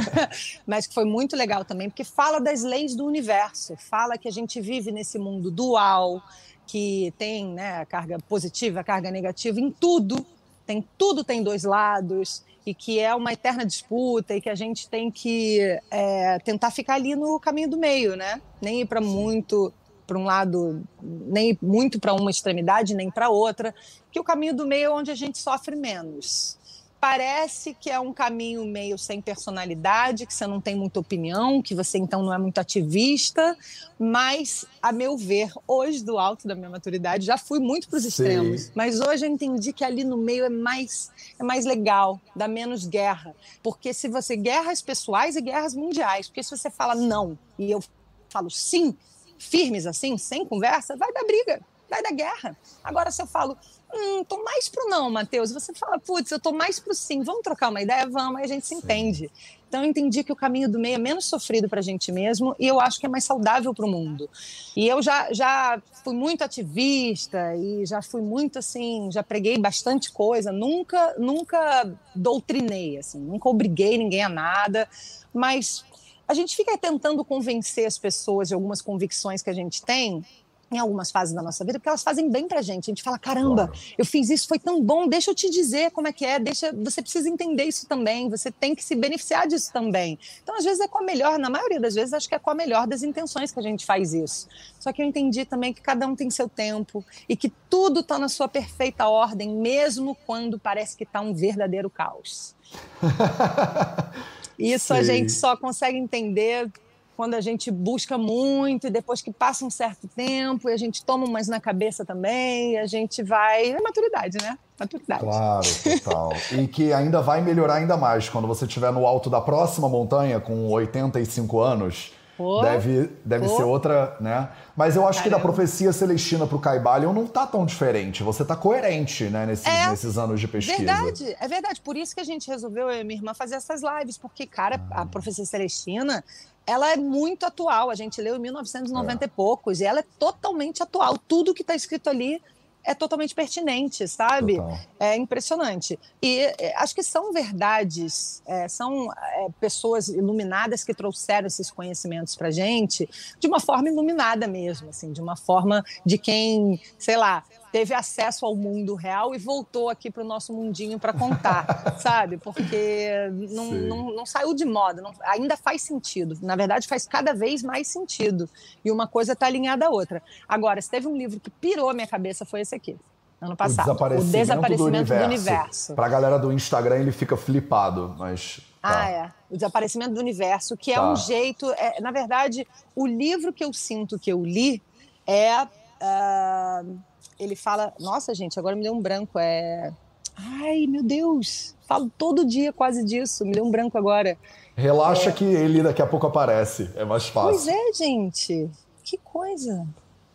Mas que foi muito legal também, porque fala das leis do universo, fala que a gente vive nesse mundo dual, que tem né, a carga positiva, a carga negativa em tudo, tem tudo tem dois lados e que é uma eterna disputa e que a gente tem que é, tentar ficar ali no caminho do meio, né? Nem ir para muito para um lado, nem muito para uma extremidade, nem para outra, que o caminho do meio é onde a gente sofre menos parece que é um caminho meio sem personalidade, que você não tem muita opinião, que você então não é muito ativista, mas, a meu ver, hoje, do alto da minha maturidade, já fui muito para os extremos, mas hoje eu entendi que ali no meio é mais, é mais legal, dá menos guerra. Porque se você. guerras pessoais e guerras mundiais, porque se você fala não e eu falo sim, firmes assim, sem conversa, vai dar briga, vai dar guerra. Agora, se eu falo hum, tô mais pro não, Matheus. Você fala, putz, eu tô mais pro sim. Vamos trocar uma ideia? Vamos, aí a gente se entende. Então eu entendi que o caminho do meio é menos sofrido para a gente mesmo e eu acho que é mais saudável para o mundo. E eu já, já fui muito ativista e já fui muito assim, já preguei bastante coisa, nunca nunca doutrinei assim, nunca obriguei ninguém a nada, mas a gente fica tentando convencer as pessoas de algumas convicções que a gente tem em algumas fases da nossa vida, porque elas fazem bem pra gente. A gente fala, caramba, eu fiz isso, foi tão bom, deixa eu te dizer como é que é, deixa, você precisa entender isso também, você tem que se beneficiar disso também. Então, às vezes é com a melhor, na maioria das vezes, acho que é com a melhor das intenções que a gente faz isso. Só que eu entendi também que cada um tem seu tempo e que tudo está na sua perfeita ordem, mesmo quando parece que está um verdadeiro caos. Isso Sim. a gente só consegue entender quando a gente busca muito e depois que passa um certo tempo e a gente toma umas na cabeça também, a gente vai. É maturidade, né? Maturidade. Claro, total. e que ainda vai melhorar ainda mais quando você estiver no alto da próxima montanha com 85 anos. Oh, deve deve oh. ser outra, né? Mas eu acho Caramba. que da profecia celestina para o Caibalion não tá tão diferente. Você tá coerente, né, nesses, é, nesses anos de pesquisa. Verdade, é verdade. Por isso que a gente resolveu, eu e minha irmã, fazer essas lives, porque, cara, ah. a profecia celestina ela é muito atual. A gente leu em 1990 é. e poucos e ela é totalmente atual. Tudo que está escrito ali é totalmente pertinente, sabe? Total. É impressionante. E é, acho que são verdades, é, são é, pessoas iluminadas que trouxeram esses conhecimentos para gente de uma forma iluminada mesmo, assim, de uma forma de quem, sei lá, teve acesso ao mundo real e voltou aqui para o nosso mundinho para contar, sabe? Porque não, não, não, saiu de moda, não, ainda faz sentido. Na verdade, faz cada vez mais sentido. E uma coisa está alinhada à outra. Agora, se teve um livro que pirou a minha cabeça, foi esse aqui. Ano passado. O desaparecimento, o desaparecimento do universo. universo. Para a galera do Instagram, ele fica flipado, mas. Tá. Ah, é. O desaparecimento do universo, que é tá. um jeito. É, na verdade, o livro que eu sinto que eu li é. Uh, ele fala. Nossa, gente, agora me deu um branco. É. Ai, meu Deus! Falo todo dia quase disso, me deu um branco agora. Relaxa é... que ele daqui a pouco aparece, é mais fácil. Pois é, gente. Que coisa.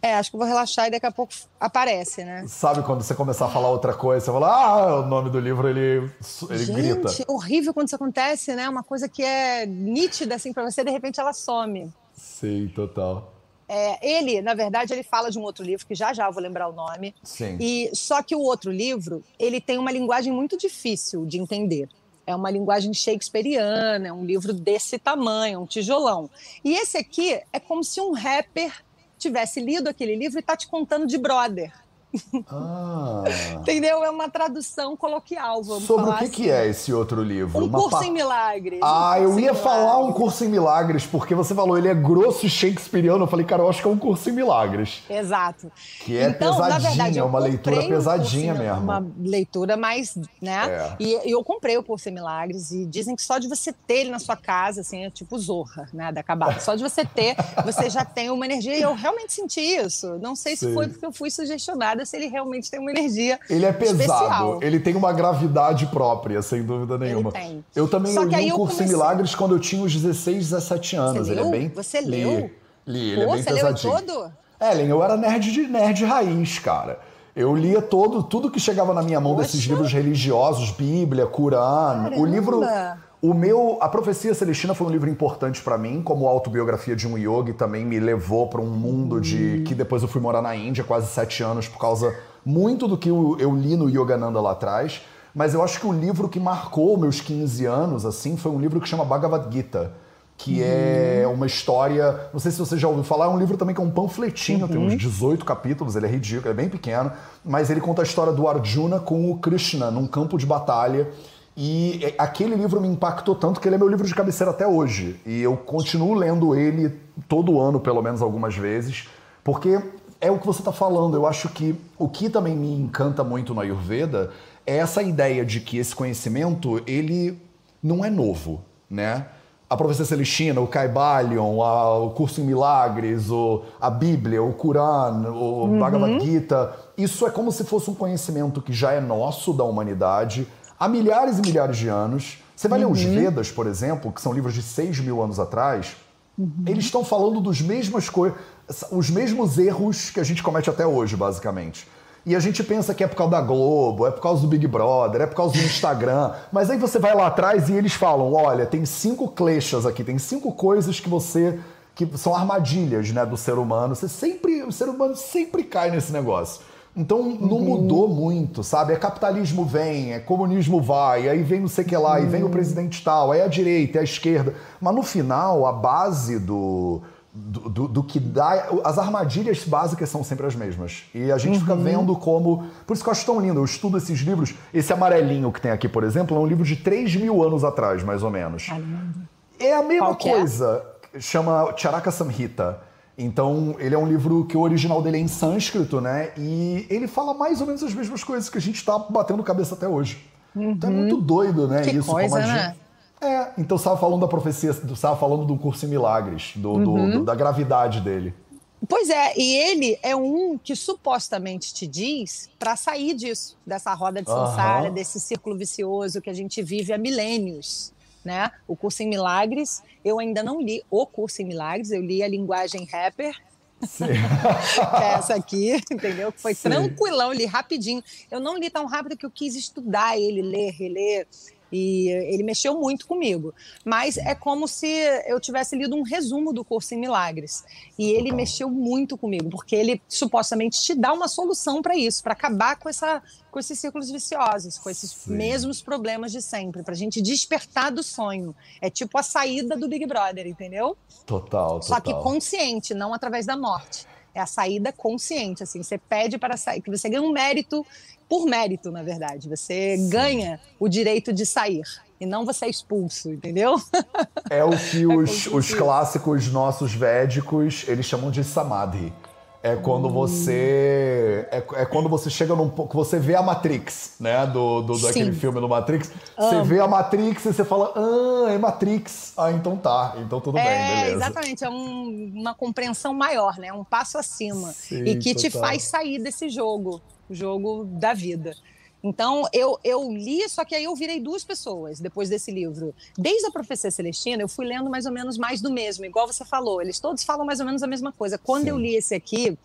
É, acho que vou relaxar e daqui a pouco aparece, né? Sabe quando você começar a falar outra coisa, você fala, ah, o nome do livro, ele, ele Gente, grita. Gente, horrível quando isso acontece, né? Uma coisa que é nítida, assim, pra você, de repente ela some. Sim, total. É, ele, na verdade, ele fala de um outro livro que já já vou lembrar o nome. Sim. E só que o outro livro, ele tem uma linguagem muito difícil de entender. É uma linguagem shakespeariana, é um livro desse tamanho, um tijolão. E esse aqui é como se um rapper tivesse lido aquele livro e está te contando de brother. Ah. Entendeu? É uma tradução coloquial, vamos Sobre falar o que, assim. que é esse outro livro? Um uma curso pa... em milagres. Ah, um eu ia falar um curso em milagres, porque você falou ele é grosso shakespeariano. Eu falei, cara, eu acho que é um curso em milagres. Exato. Que é então, pesadinha, verdade, é uma leitura pesadinha um mesmo. Uma leitura mais, né? É. E eu comprei o curso em milagres e dizem que só de você ter ele na sua casa, assim, é tipo Zorra, né? Da acabada. Só de você ter, você já tem uma energia. E eu realmente senti isso. Não sei se Sim. foi porque eu fui sugestionada se ele realmente tem uma energia. Ele é pesado, especial. ele tem uma gravidade própria, sem dúvida nenhuma. Ele tem. Eu também Só li um curso comecei... em milagres quando eu tinha uns 16, 17 anos. Você ele leu? é bem. Você li, leu? Li, ele Pô, é bem você pesadinho. leu todo? Ellen, eu era nerd de nerd raiz, cara. Eu lia todo, tudo que chegava na minha mão Poxa. desses livros religiosos, Bíblia, Corão. O livro. O meu, a Profecia Celestina foi um livro importante para mim, como autobiografia de um yogi também me levou para um mundo de Hum. que depois eu fui morar na Índia quase sete anos por causa muito do que eu, li no Yogananda lá atrás. Mas eu acho que o livro que marcou meus 15 anos assim foi um livro que chama Bhagavad Gita, que é uma história. Não sei se você já ouviu falar, é um livro também que é um panfletinho, tem uns 18 capítulos, ele é ridículo, é bem pequeno, mas ele conta a história do Arjuna com o Krishna num campo de batalha. E aquele livro me impactou tanto que ele é meu livro de cabeceira até hoje. E eu continuo lendo ele todo ano, pelo menos algumas vezes, porque é o que você está falando. Eu acho que o que também me encanta muito no Ayurveda é essa ideia de que esse conhecimento ele não é novo, né? A Profecia Celestina, o Kaibalion, a, o Curso em Milagres, o, a Bíblia, o Corão, o Uhum. Bhagavad Gita, isso é como se fosse um conhecimento que já é nosso da humanidade há milhares e milhares de anos. Você vai ler os Uhum. Vedas, por exemplo, que são livros de 6 mil anos atrás, eles estão falando dos mesmas coisas, os mesmos erros que a gente comete até hoje, basicamente. E a gente pensa que é por causa da Globo, é por causa do Big Brother, é por causa do Instagram. Mas aí você vai lá atrás e eles falam: olha, tem cinco kleshas aqui, tem cinco coisas que você. que são armadilhas né, do ser humano. Você sempre. O ser humano sempre cai nesse negócio. Então não mudou muito, sabe? É capitalismo vem, é comunismo vai, aí vem não sei o que lá, aí vem o presidente tal, aí a direita, é a esquerda. Mas no final, a base do, do, do, do que dá. As armadilhas básicas são sempre as mesmas. E a gente fica vendo como. Por isso que eu acho tão lindo. Eu estudo esses livros. Esse amarelinho que tem aqui, por exemplo, é um livro de 3 mil anos atrás, mais ou menos. É a mesma Qual é? coisa. Chama Charaka Samhita. Então, ele é um livro que o original dele é em sânscrito, né? E ele fala mais ou menos as mesmas coisas que a gente tá batendo cabeça até hoje. Então é muito doido, né? Que Isso, coisa, como a né? gente- É, então você estava falando da profecia, você estava falando do curso em milagres, do, do- Uhum. do- da gravidade dele. Pois é, e ele é um que supostamente te diz para sair disso, dessa roda de samsara, desse círculo vicioso que a gente vive há milênios. Né? O curso em milagres, eu ainda não li o curso em milagres, eu li a linguagem rapper, que é essa aqui, entendeu? Que foi Sim. tranquilão, li rapidinho. Eu não li tão rápido que eu quis estudar ele, ler, reler. E ele mexeu muito comigo. Mas é como se eu tivesse lido um resumo do curso em milagres. E ele mexeu muito comigo, porque ele supostamente te dá uma solução para isso, para acabar com, essa, com esses círculos viciosos, com esses Sim. mesmos problemas de sempre, para a gente despertar do sonho. É tipo a saída do Big Brother, entendeu? Total, total. Só que consciente, não através da morte. É a saída consciente, assim, você pede para sair, que você ganha um mérito por mérito, na verdade. Você Sim. ganha o direito de sair e não você é expulso, entendeu? É o que é os, os clássicos nossos védicos, eles chamam de samadhi. É quando hum. você. É, é, quando você chega num. você vê a Matrix, né? Do, do, daquele filme do Matrix. Amo. Você vê a Matrix e você fala, ah, é Matrix. Ah, então tá. Então tudo é, bem, beleza. Exatamente, é um, uma compreensão maior, né? Um passo acima. Sim, e que total. te faz sair desse jogo, jogo da vida. Então, eu, eu li, só que aí eu virei duas pessoas depois desse livro. Desde a Profecia Celestina, eu fui lendo mais ou menos mais do mesmo, igual você falou. Eles todos falam mais ou menos a mesma coisa. Quando Sim. eu li esse aqui,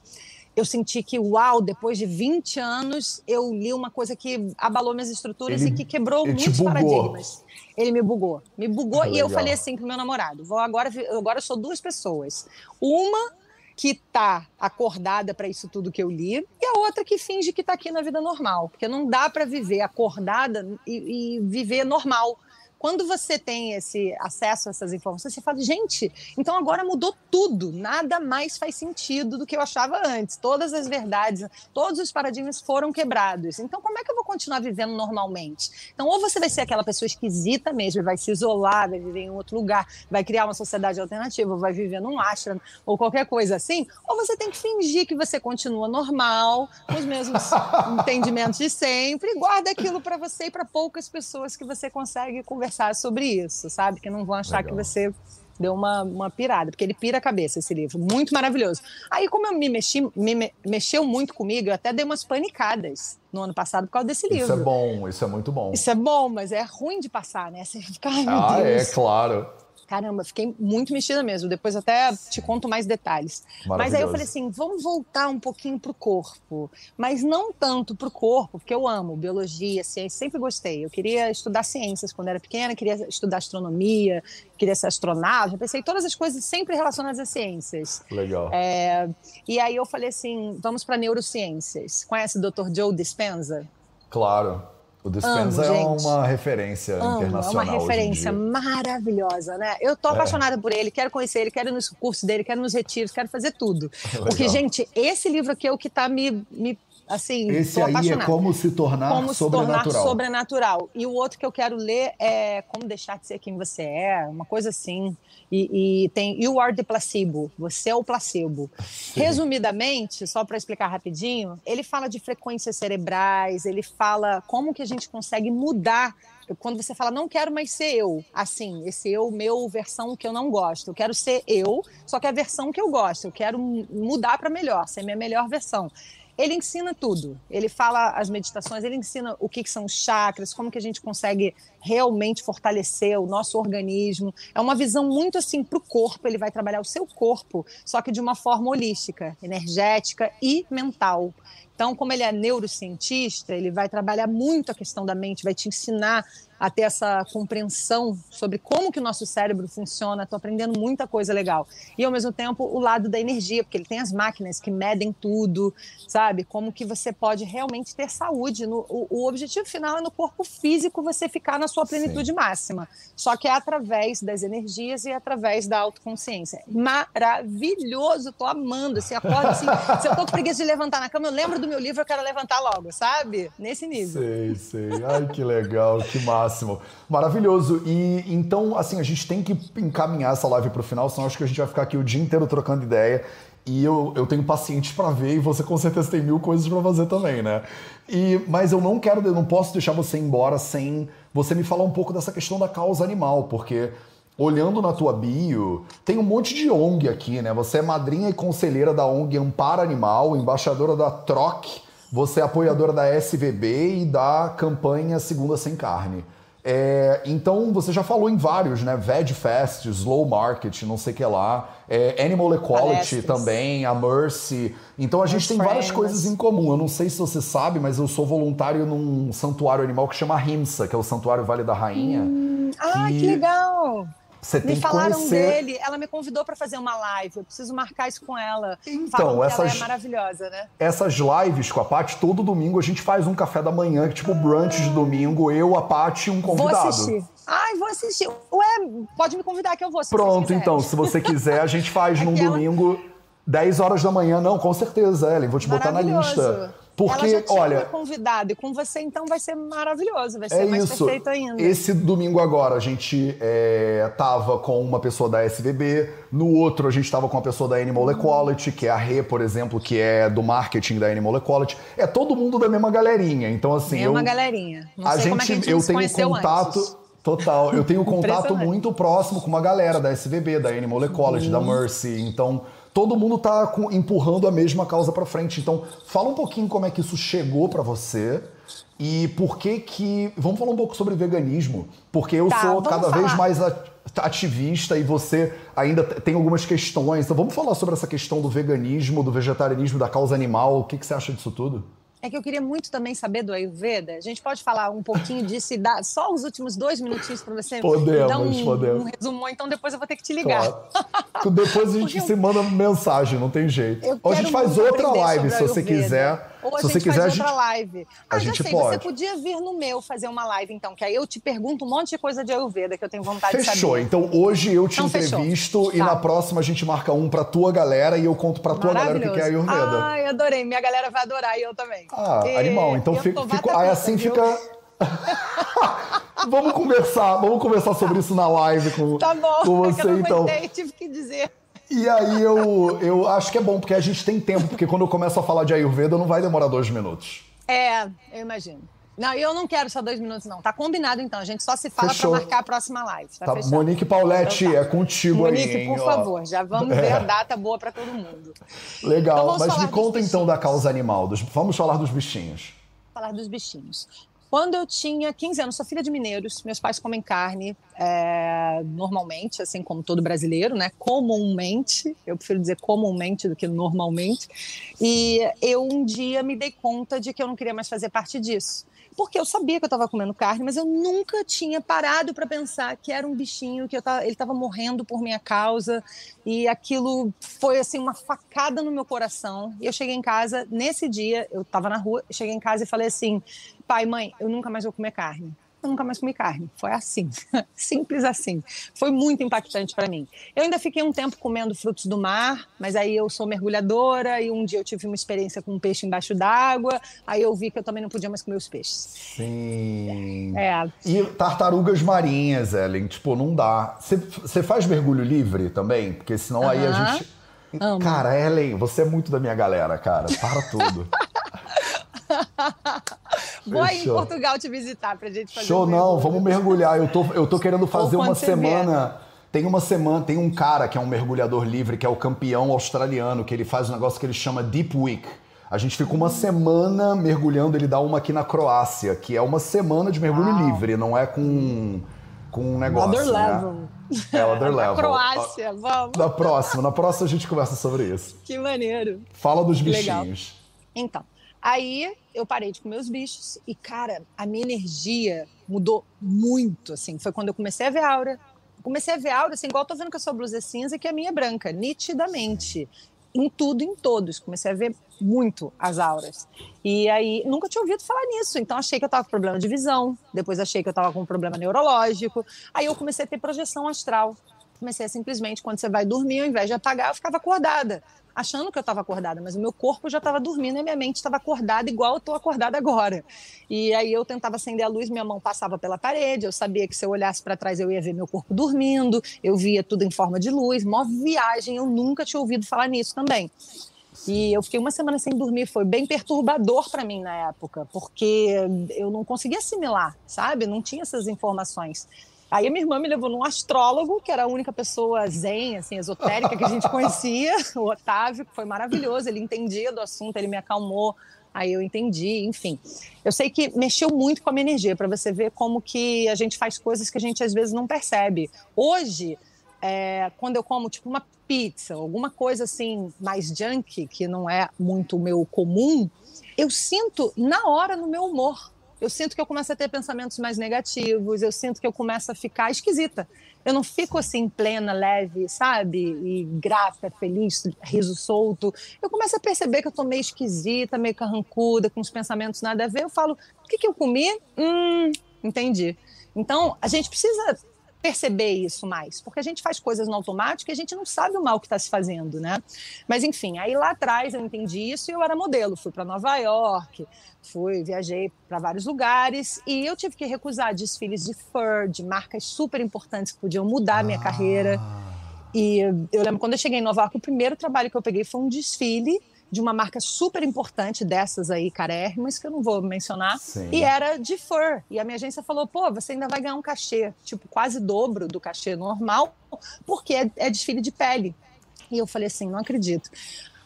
eu senti que, uau, depois de 20 anos, eu li uma coisa que abalou minhas estruturas ele, e que quebrou muitos paradigmas. Ele me bugou. Me bugou e eu falei assim pro meu namorado: vou agora, agora eu sou duas pessoas. Uma que está acordada para isso tudo que eu li, e a outra que finge que está aqui na vida normal, porque não dá para viver acordada e, e viver normal quando você tem esse acesso a essas informações, você fala, gente, então agora mudou tudo, nada mais faz sentido do que eu achava antes. Todas as verdades, todos os paradigmas foram quebrados. Então, como é que eu vou continuar vivendo normalmente? Então, ou você vai ser aquela pessoa esquisita mesmo, vai se isolar, vai viver em outro lugar, vai criar uma sociedade alternativa, vai viver num ashram, ou qualquer coisa assim, ou você tem que fingir que você continua normal, com os mesmos entendimentos de sempre, e guarda aquilo para você e para poucas pessoas que você consegue conversar conversar sobre isso, sabe? Que não vão achar Legal. que você deu uma, uma pirada, porque ele pira a cabeça esse livro, muito maravilhoso. Aí, como eu me mexi, me, me mexeu muito comigo, eu até dei umas panicadas no ano passado por causa desse livro. Isso é bom, isso é muito bom. Isso é bom, mas é ruim de passar, né? Você fica, ah, é, claro. Caramba, fiquei muito mexida mesmo. Depois até te conto mais detalhes. Mas aí eu falei assim, vamos voltar um pouquinho pro corpo, mas não tanto pro corpo, porque eu amo biologia, ciência, sempre gostei. Eu queria estudar ciências quando era pequena, queria estudar astronomia, queria ser astronauta. Pensei todas as coisas sempre relacionadas às ciências. Legal. É, e aí eu falei assim, vamos para neurociências. Conhece o Dr. Joe Dispenza? Claro. O Dispenza é uma referência Amo, internacional. É uma referência maravilhosa, né? Eu tô é. apaixonada por ele, quero conhecer ele, quero ir nos cursos dele, quero nos retiros, quero fazer tudo. Porque, gente, esse livro aqui é o que tá me, me assim, Esse aí é apaixonada. é como se tornar como sobrenatural. se tornar sobrenatural. E o outro que eu quero ler é Como Deixar de Ser Quem Você É, uma coisa assim. E, e tem You Are the Placebo, Você é o Placebo. Sim. Resumidamente, só para explicar rapidinho, ele fala de frequências cerebrais, ele fala como que a gente consegue mudar quando você fala, não quero mais ser eu, assim, esse eu, meu versão que eu não gosto. Eu quero ser eu, só que é a versão que eu gosto. Eu quero mudar para melhor, ser minha melhor versão. Ele ensina tudo. Ele fala as meditações, ele ensina o que, que são os chakras, como que a gente consegue realmente fortalecer o nosso organismo. É uma visão muito assim para o corpo. Ele vai trabalhar o seu corpo, só que de uma forma holística, energética e mental. Então, como ele é neurocientista, ele vai trabalhar muito a questão da mente, vai te ensinar a ter essa compreensão sobre como que o nosso cérebro funciona. Estou aprendendo muita coisa legal. E, ao mesmo tempo, o lado da energia, porque ele tem as máquinas que medem tudo, sabe? Como que você pode realmente ter saúde. No, o, o objetivo final é no corpo físico você ficar na sua plenitude Sim. máxima. Só que é através das energias e através da autoconsciência. Maravilhoso! Estou amando. Assim, acordo assim, se eu tô com preguiça de levantar na cama, eu lembro do meu livro, eu quero levantar logo, sabe? Nesse nível. Sei, sei. Ai, que legal, que máximo. Maravilhoso. E então, assim, a gente tem que encaminhar essa live para o final, senão acho que a gente vai ficar aqui o dia inteiro trocando ideia. E eu, eu tenho paciente para ver e você com certeza tem mil coisas para fazer também, né? E, mas eu não quero, eu não posso deixar você embora sem você me falar um pouco dessa questão da causa animal, porque olhando na tua bio, tem um monte de ONG aqui, né? Você é madrinha e conselheira da ONG Amparo Animal, embaixadora da TROC, você é apoiadora da SVB e da campanha Segunda Sem Carne. É, então, você já falou em vários, né? Veg Fest, Slow Market, não sei o que lá. É, Animal Equality Palestras. também, a Mercy. Então, a gente tem várias Friends. coisas em comum. Eu não sei se você sabe, mas eu sou voluntário num santuário animal que chama Rimsa, que é o Santuário Vale da Rainha. Ah, que, Que legal! Você tem Me falaram conhecer. dele, ela me convidou para fazer uma live. Eu preciso marcar isso com ela. Então, essas- ela é maravilhosa, né? Essas lives com a Paty, todo domingo a gente faz um café da manhã, é tipo brunch de domingo, eu, a Paty e um Vou convidado. assistir. Ai, vou assistir. Ué, pode me convidar que eu vou. Pronto, então, se você quiser, a gente faz num Aquela- domingo, 10 horas da manhã. Não, com certeza, Ellen, vou te botar na lista. Porque, ela já tinha olha, convidado e com você então vai ser maravilhoso, vai ser é mais isso. perfeito ainda. Esse domingo agora a gente é, tava com uma pessoa da SVB, no outro a gente tava com uma pessoa da Animal Equality, que é a Rê, por exemplo, que é do marketing da Animal Equality. É todo mundo da mesma galerinha. Então, assim, é uma eu, galerinha. Não a sei gente, é a gente eu tenho contato. antes. Total, eu tenho contato muito próximo com uma galera da SVB, da Animal Equality, Uhum. da Mercy. Então, todo mundo tá com- empurrando a mesma causa pra frente. Então, fala um pouquinho como é que isso chegou pra você e por que que. Vamos falar um pouco sobre veganismo, porque eu Tá, sou cada vez falar. mais a- ativista e você ainda tem algumas questões. Então, vamos falar sobre essa questão do veganismo, do vegetarianismo, da causa animal. O que, que você acha disso tudo? É que eu queria muito também saber do Ayurveda. A gente pode falar um pouquinho disso e dar só os últimos dois minutinhos para você Podemos, dar um, podemos. um resumo, então depois eu vou ter que te ligar. Claro. Depois a gente se manda mensagem, não tem jeito. Ou a gente faz outra live, se você quiser. Ou a se gente você quiser, faz a gente. outra live. Ah, a já gente sei, pode. você podia vir no meu fazer uma live, então, que aí eu te pergunto um monte de coisa de Ayurveda que eu tenho vontade de Fechou. saber. Então hoje eu te Então, fechou. entrevisto e Tá. na próxima a gente marca um pra tua galera e eu conto pra tua galera o que que é. Ayurveda. Ai, adorei. Minha galera vai adorar e eu também. Ah, E animal. Então fica, aí assim viu? fica. vamos conversar, vamos conversar sobre isso na live com, Tá bom, com é que você eu não então. aguentei, tive que dizer. E aí eu, eu acho que é bom, porque a gente tem tempo, porque quando eu começo a falar de Ayurveda não vai demorar dois minutos. É, eu imagino. Não, eu não quero só dois minutos, não. Tá combinado, então. A gente só se fala pra marcar a próxima live. Tá, Tá, fechado. Monique Pauletti, Então tá. é contigo Monique, aí, hein? por ó. favor, já vamos ver a data boa pra todo mundo. Legal, Então mas me conta então da bichinhos. causa animal. dos- Vamos falar dos bichinhos. falar dos bichinhos. Quando eu tinha 15 anos, sou filha de mineiros, meus pais comem carne é, normalmente, assim como todo brasileiro, né? Comumente, eu prefiro dizer comumente do que normalmente. E eu um dia me dei conta de que eu não queria mais fazer parte disso. Porque eu sabia que eu estava comendo carne, mas eu nunca tinha parado para pensar que era um bichinho, que tava, ele estava morrendo por minha causa. E aquilo foi assim uma facada no meu coração. E eu cheguei em casa, nesse dia, eu estava na rua, cheguei em casa e falei assim: pai, mãe, eu nunca mais vou comer carne. Eu nunca mais comi carne. Foi assim, simples assim. Foi muito impactante para mim. Eu ainda fiquei um tempo comendo frutos do mar, mas aí eu sou mergulhadora e um dia eu tive uma experiência com um peixe embaixo d'água. Aí eu vi que eu também não podia mais comer os peixes. Sim. É, E tartarugas marinhas, Ellen, tipo, não dá. Você- faz mergulho livre também? Porque senão aí a gente. Amo. Cara, Ellen, você é muito da minha galera, cara. Para tudo. vou aí em. Portugal te visitar pra gente fazer Show um não, mergulho. vamos mergulhar. Eu tô, eu tô querendo fazer uma semana. Tem uma semana, tem um cara que é um mergulhador livre, que é o campeão australiano, que ele faz um negócio que ele chama Deep Week. A gente fica uma semana mergulhando, ele dá uma aqui na Croácia, que é uma semana de mergulho Uau. livre, não é com, com um negócio. Other né? level. É other level. Croácia, vamos. Na próxima, na próxima a gente conversa sobre isso. Que maneiro. Fala dos Que legal. bichinhos. Então, aí eu parei de comer os bichos e, cara, a minha energia mudou muito, assim. Foi quando eu comecei a ver aura. Comecei a ver aura, assim, igual eu tô vendo que a sua blusa é cinza e que a minha é branca, nitidamente. Em tudo, em todos. Comecei a ver muito as auras. E aí, nunca tinha ouvido falar nisso. Então, achei que eu tava com problema de visão. Depois, achei que eu tava com um problema neurológico. Aí, eu comecei a ter projeção astral. Comecei a simplesmente, quando você vai dormir, ao invés de apagar, eu ficava acordada achando que eu estava acordada, mas o meu corpo já estava dormindo e minha mente estava acordada igual eu estou acordada agora. E aí eu tentava acender a luz, minha mão passava pela parede, eu sabia que se eu olhasse para trás eu ia ver meu corpo dormindo, eu via tudo em forma de luz, mó viagem, eu nunca tinha ouvido falar nisso também. E eu fiquei uma semana sem dormir, foi bem perturbador para mim na época, porque eu não conseguia assimilar, sabe? Não tinha essas informações. Aí a minha irmã me levou num astrólogo, que era a única pessoa zen, assim, esotérica que a gente conhecia, o Otávio, que foi maravilhoso, ele entendia do assunto, ele me acalmou. Aí eu entendi, enfim. Eu sei que mexeu muito com a minha energia, para você ver como que a gente faz coisas que a gente às vezes não percebe. Hoje, é, quando eu como tipo uma pizza, alguma coisa assim mais junk, que não é muito o meu comum, eu sinto na hora no meu humor. Eu sinto que eu começo a ter pensamentos mais negativos, eu sinto que eu começo a ficar esquisita. Eu não fico assim plena, leve, sabe? E grata, feliz, riso solto. Eu começo a perceber que eu tô meio esquisita, meio carrancuda, com os pensamentos nada a ver. Eu falo, o que, que eu comi? Hum, entendi. Então, a gente precisa perceber isso mais, porque a gente faz coisas no automático e a gente não sabe o mal que está se fazendo, né? Mas enfim, aí lá atrás eu entendi isso e eu era modelo, fui para Nova York, fui, viajei para vários lugares e eu tive que recusar desfiles de fur, de marcas super importantes que podiam mudar a minha ah. carreira. E eu lembro quando eu cheguei em Nova York, o primeiro trabalho que eu peguei foi um desfile de uma marca super importante dessas aí, carérrimas, que eu não vou mencionar, Sim. e era de fur. E a minha agência falou: pô, você ainda vai ganhar um cachê, tipo, quase dobro do cachê normal, porque é, é desfile de pele. E eu falei assim: não acredito.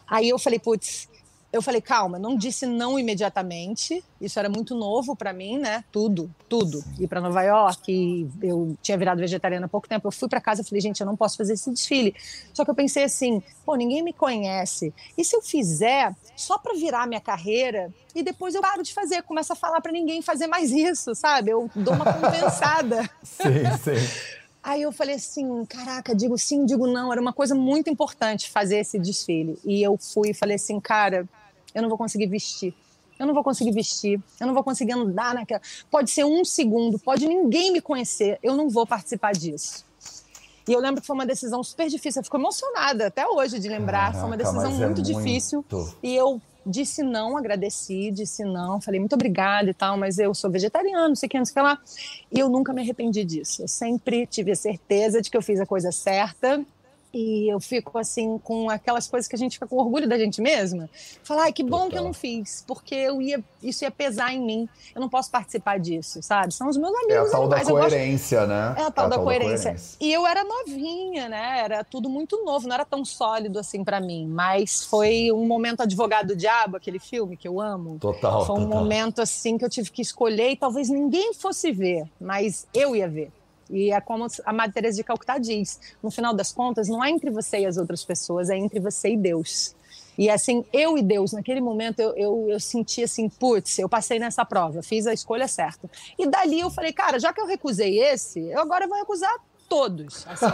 Aí eu falei: putz, eu falei, calma, não disse não imediatamente. Isso era muito novo para mim, né? Tudo, tudo. Ir para Nova York, eu tinha virado vegetariana há pouco tempo. Eu fui para casa e falei, gente, eu não posso fazer esse desfile. Só que eu pensei assim, pô, ninguém me conhece. E se eu fizer só para virar minha carreira e depois eu paro de fazer, começo a falar para ninguém fazer mais isso, sabe? Eu dou uma compensada. sim, sim. Aí eu falei assim, caraca, digo sim, digo não. Era uma coisa muito importante fazer esse desfile. E eu fui e falei assim, cara, eu não vou conseguir vestir. Eu não vou conseguir vestir, eu não vou conseguir andar naquela. Pode ser um segundo, pode ninguém me conhecer, eu não vou participar disso. E eu lembro que foi uma decisão super difícil. Eu fico emocionada até hoje de lembrar. Caraca, foi uma decisão muito, é muito difícil. E eu disse não, agradeci, disse não, falei muito obrigada e tal, mas eu sou vegetariano, não sei o que, não sei o que lá. E eu nunca me arrependi disso. Eu sempre tive a certeza de que eu fiz a coisa certa e eu fico assim com aquelas coisas que a gente fica com orgulho da gente mesma. Falar, ai, que bom Total. que eu não fiz, porque eu ia, isso ia pesar em mim. Eu não posso participar disso, sabe? São os meus amigos. É a tal da coerência, gosto... né? É a tal, é a da, tal coerência. da, coerência. E eu era novinha, né? Era tudo muito novo, não era tão sólido assim para mim. Mas foi um momento advogado diabo, aquele filme que eu amo. Total. Foi um total. momento assim que eu tive que escolher e talvez ninguém fosse ver, mas eu ia ver. E é como a Madre Teresa de Calcutá diz, no final das contas, não é entre você e as outras pessoas, é entre você e Deus. E assim, eu e Deus, naquele momento, eu, eu, eu senti assim, putz, eu passei nessa prova, fiz a escolha certa. E dali eu falei, cara, já que eu recusei esse, eu agora vou recusar todos. Assim.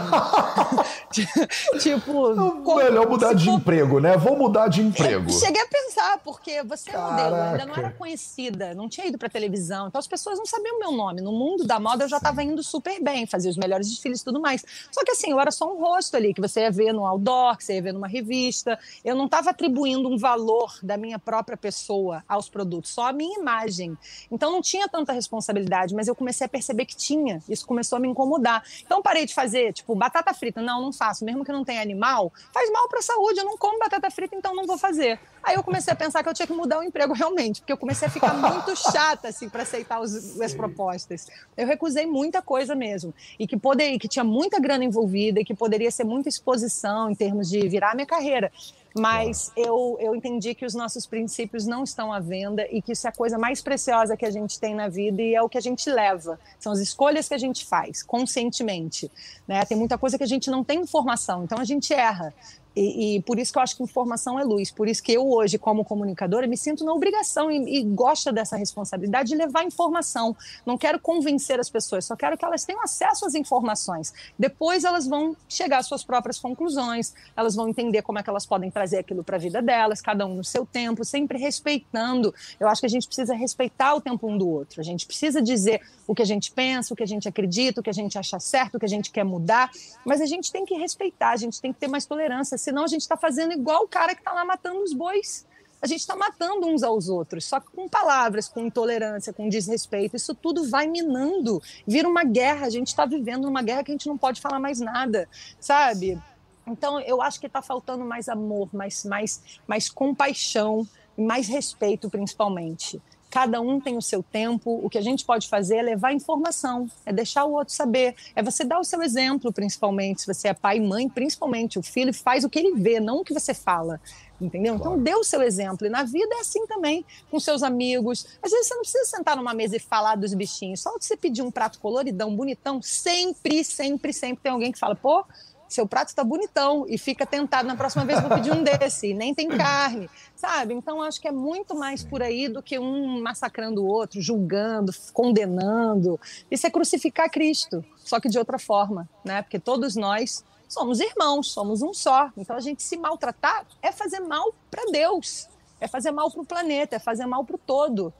tipo. É melhor mudar de for... emprego, né? Vou mudar de emprego. Eu cheguei a pensar, porque você Caraca. é modelo, ainda não era conhecida, não tinha ido pra televisão, então as pessoas não sabiam o meu nome. No mundo da moda eu já estava indo super bem, fazia os melhores desfiles e tudo mais. Só que assim, eu era só um rosto ali, que você ia ver no outdoor, que você ia ver numa revista. Eu não estava atribuindo um valor da minha própria pessoa aos produtos, só a minha imagem. Então não tinha tanta responsabilidade, mas eu comecei a perceber que tinha. Isso começou a me incomodar. Então parei de fazer, tipo, batata frita. Não, não faço. Mesmo que não tenha animal, faz mal para a saúde. Eu não como batata frita, então não vou fazer. Aí eu comecei a pensar que eu tinha que mudar o emprego realmente, porque eu comecei a ficar muito chata, assim, para aceitar os, as propostas. Eu recusei muita coisa mesmo. E que, poderia, que tinha muita grana envolvida e que poderia ser muita exposição em termos de virar minha carreira. Mas eu, eu entendi que os nossos princípios não estão à venda e que isso é a coisa mais preciosa que a gente tem na vida e é o que a gente leva. São as escolhas que a gente faz conscientemente. Né? Tem muita coisa que a gente não tem informação, então a gente erra. E, e, por isso que eu acho que informação é luz. Por isso que eu hoje, como comunicadora, me sinto na obrigação e, e gosto dessa responsabilidade de levar informação. Não quero convencer as pessoas, só quero que elas tenham acesso às informações. Depois elas vão chegar às suas próprias conclusões, elas vão entender como é que elas podem trazer aquilo para a vida delas, cada um no seu tempo, sempre respeitando. Eu acho que a gente precisa respeitar o tempo um do outro. A gente precisa dizer o que a gente pensa, o que a gente acredita, o que a gente acha certo, o que a gente quer mudar, mas a gente tem que respeitar, a gente tem que ter mais tolerância senão a gente está fazendo igual o cara que está lá matando os bois. A gente está matando uns aos outros, só que com palavras, com intolerância, com desrespeito. Isso tudo vai minando, vira uma guerra. A gente está vivendo uma guerra que a gente não pode falar mais nada, sabe? Então, eu acho que está faltando mais amor, mais, mais, mais compaixão, mais respeito, principalmente. Cada um tem o seu tempo. O que a gente pode fazer é levar informação, é deixar o outro saber, é você dar o seu exemplo, principalmente. Se você é pai e mãe, principalmente. O filho faz o que ele vê, não o que você fala. Entendeu? Então, claro. Então, dê o seu exemplo. E na vida é assim também, com seus amigos. Às vezes você não precisa sentar numa mesa e falar dos bichinhos. Só você pedir um prato coloridão, bonitão, sempre, sempre, sempre tem alguém que fala, pô, seu prato está bonitão e fica tentado na próxima vez vou pedir um desse, e nem tem carne, sabe? Então acho que é muito mais por aí do que um massacrando o outro, julgando, condenando. Isso é crucificar Cristo, só que de outra forma, né? Porque todos nós somos irmãos, somos um só. Então a gente se maltratar é fazer mal para Deus, é fazer mal para o planeta, é fazer mal para o todo.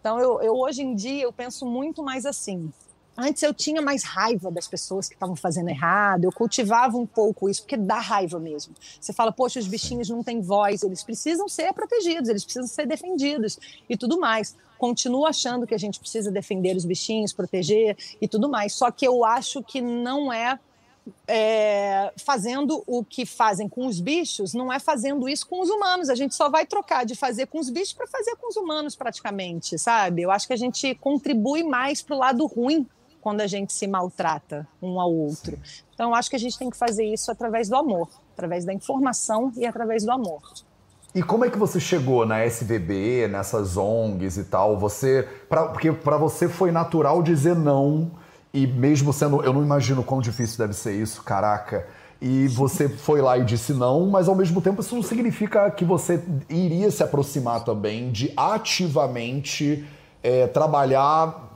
Então eu, eu hoje em dia eu penso muito mais assim. Antes eu tinha mais raiva das pessoas que estavam fazendo errado, eu cultivava um pouco isso, porque dá raiva mesmo. Você fala, poxa, os bichinhos não têm voz, eles precisam ser protegidos, eles precisam ser defendidos e tudo mais. Continuo achando que a gente precisa defender os bichinhos, proteger e tudo mais. Só que eu acho que não é é, fazendo o que fazem com os bichos, não é fazendo isso com os humanos. A gente só vai trocar de fazer com os bichos para fazer com os humanos, praticamente, sabe? Eu acho que a gente contribui mais para o lado ruim quando a gente se maltrata um ao outro. Então, acho que a gente tem que fazer isso através do amor, através da informação e através do amor. E como é que você chegou na SVB, nessas ONGs e tal? Você, pra, porque para você foi natural dizer não e mesmo sendo, eu não imagino quão difícil deve ser isso, caraca. E você foi lá e disse não, mas ao mesmo tempo isso não significa que você iria se aproximar também de ativamente é, trabalhar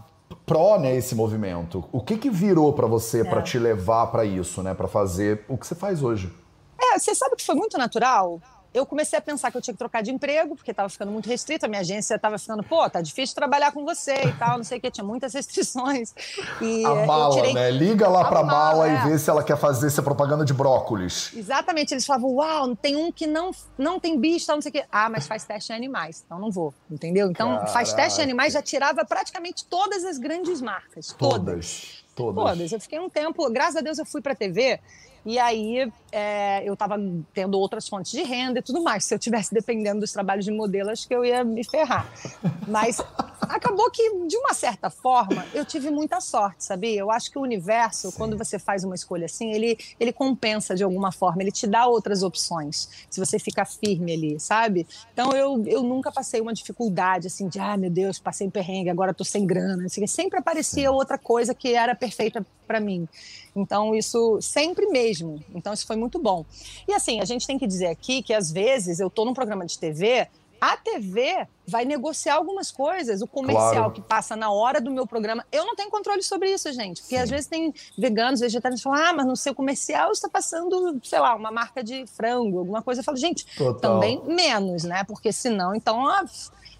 pró né, esse movimento. O que que virou para você é. para te levar para isso, né, para fazer o que você faz hoje? É, você sabe que foi muito natural eu comecei a pensar que eu tinha que trocar de emprego, porque estava ficando muito restrito, a minha agência estava ficando, pô, tá difícil trabalhar com você e tal, não sei o que, tinha muitas restrições. E a mala, tirei... né? Liga lá para a mala, é. e vê se ela quer fazer essa propaganda de brócolis. Exatamente, eles falavam, uau, tem um que não, não tem bicho, tal, não sei o que. Ah, mas faz teste em animais, então não vou, entendeu? Então, Caraca. faz teste em animais, já tirava praticamente todas as grandes marcas, todas. Todas. Todas. Eu fiquei um tempo, graças a Deus eu fui para TV e aí é, eu estava tendo outras fontes de renda e tudo mais. Se eu tivesse dependendo dos trabalhos de modelo, acho que eu ia me ferrar. Mas acabou que, de uma certa forma, eu tive muita sorte, sabia? Eu acho que o universo, Sim. quando você faz uma escolha assim, ele, ele compensa de alguma forma, ele te dá outras opções, se você ficar firme ali, sabe? Então eu, eu nunca passei uma dificuldade assim de, ah, meu Deus, passei em perrengue, agora estou sem grana. Sempre aparecia outra coisa que era perfeita para mim. Então, isso sempre mesmo. Então, isso foi muito bom. E assim, a gente tem que dizer aqui que às vezes eu estou num programa de TV, a TV vai negociar algumas coisas, o comercial claro. que passa na hora do meu programa. Eu não tenho controle sobre isso, gente. Porque Sim. às vezes tem veganos, vegetarianos que falam, ah, mas no seu comercial está passando, sei lá, uma marca de frango, alguma coisa. Eu falo, gente, Total. também menos, né? Porque senão, então, ó,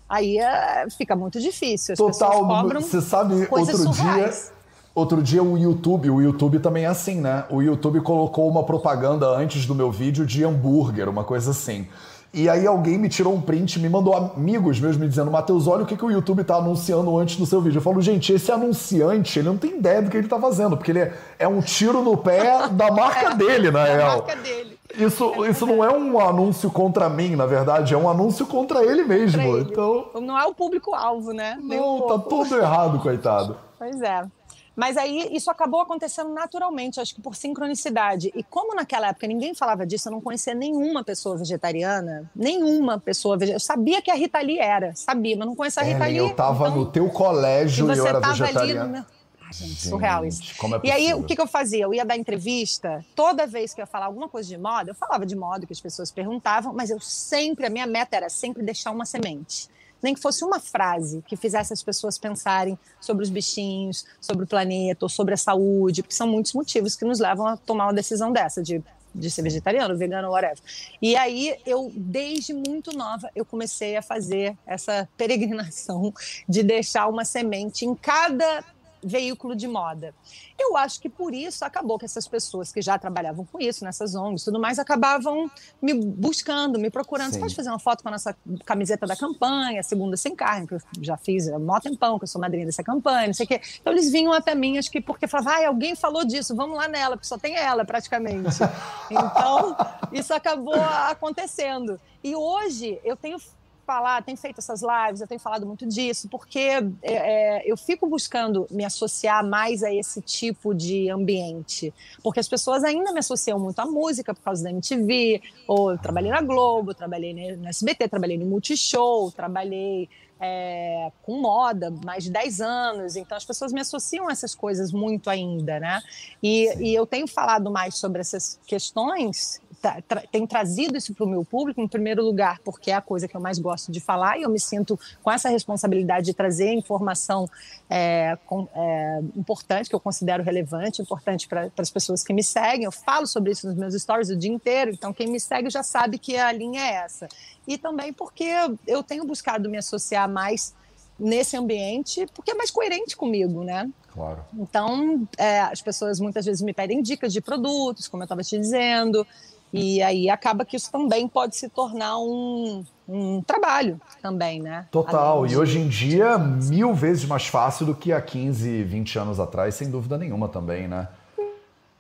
aí é, fica muito difícil. As Total, você sabe, outro surreais. dia Outro dia o YouTube, o YouTube também é assim, né? O YouTube colocou uma propaganda antes do meu vídeo de hambúrguer, uma coisa assim. E aí alguém me tirou um print, me mandou amigos meus me dizendo, Matheus, olha o que, que o YouTube tá anunciando antes do seu vídeo. Eu falo, gente, esse anunciante, ele não tem ideia do que ele tá fazendo, porque ele é, é um tiro no pé da marca é, dele, na da real. marca dele. Isso, isso não é um anúncio contra mim, na verdade, é um anúncio contra ele mesmo. Ele. Então... Não é o público-alvo, né? Não, um tá tudo errado, coitado. Pois é. Mas aí isso acabou acontecendo naturalmente, acho que por sincronicidade. E como naquela época ninguém falava disso, eu não conhecia nenhuma pessoa vegetariana, nenhuma pessoa vegetariana. Eu sabia que a Rita Lee era, sabia, mas não conhecia a Rita Lee. Eu estava então... no teu colégio e, e eu era vegetariana. Ali no meu... Ah, gente, gente, surreal isso. É e aí, o que, que, eu fazia? Eu ia dar entrevista, toda vez que eu ia falar alguma coisa de moda, eu falava de moda, que as pessoas perguntavam, mas eu sempre, a minha meta era sempre deixar uma semente nem que fosse uma frase que fizesse as pessoas pensarem sobre os bichinhos, sobre o planeta ou sobre a saúde, porque são muitos motivos que nos levam a tomar uma decisão dessa, de de ser vegetariano, vegano, whatever. E aí eu, desde muito nova, eu comecei a fazer essa peregrinação de deixar uma semente em cada veículo de moda. Eu acho que por isso acabou que essas pessoas que já trabalhavam com isso, nessas ONGs tudo mais, acabavam me buscando, me procurando. Sim. Você pode fazer uma foto com a nossa camiseta da campanha, Segunda Sem Carne, que eu já fiz há mó tempão, que eu sou madrinha dessa campanha, não sei o quê. Então eles vinham até mim, acho que porque falavam, ah, alguém falou disso, vamos lá nela, porque só tem ela praticamente. Então, isso acabou acontecendo. E hoje eu tenho falar, tenho feito essas lives, eu tenho falado muito disso, porque é, é, eu fico buscando me associar mais a esse tipo de ambiente. Porque as pessoas ainda me associam muito à música por causa da MTV, ou eu trabalhei na Globo, trabalhei no SBT, trabalhei no Multishow, trabalhei é, com moda, mais de 10 anos, então as pessoas me associam a essas coisas muito ainda, né? E, e eu tenho falado mais sobre essas questões, tá, tra, tenho trazido isso para o meu público, em primeiro lugar, porque é a coisa que eu mais gosto de falar e eu me sinto com essa responsabilidade de trazer informação é, com, é, importante, que eu considero relevante, importante para as pessoas que me seguem. Eu falo sobre isso nos meus stories o dia inteiro, então quem me segue já sabe que a linha é essa e também porque eu tenho buscado me associar mais nesse ambiente, porque é mais coerente comigo, né? Claro. Então, é, as pessoas muitas vezes me pedem dicas de produtos, como eu estava te dizendo, e aí acaba que isso também pode se tornar um, um trabalho também, né? Total. De... E hoje em dia, mil vezes mais fácil do que há 15, 20 anos atrás, sem dúvida nenhuma também, né?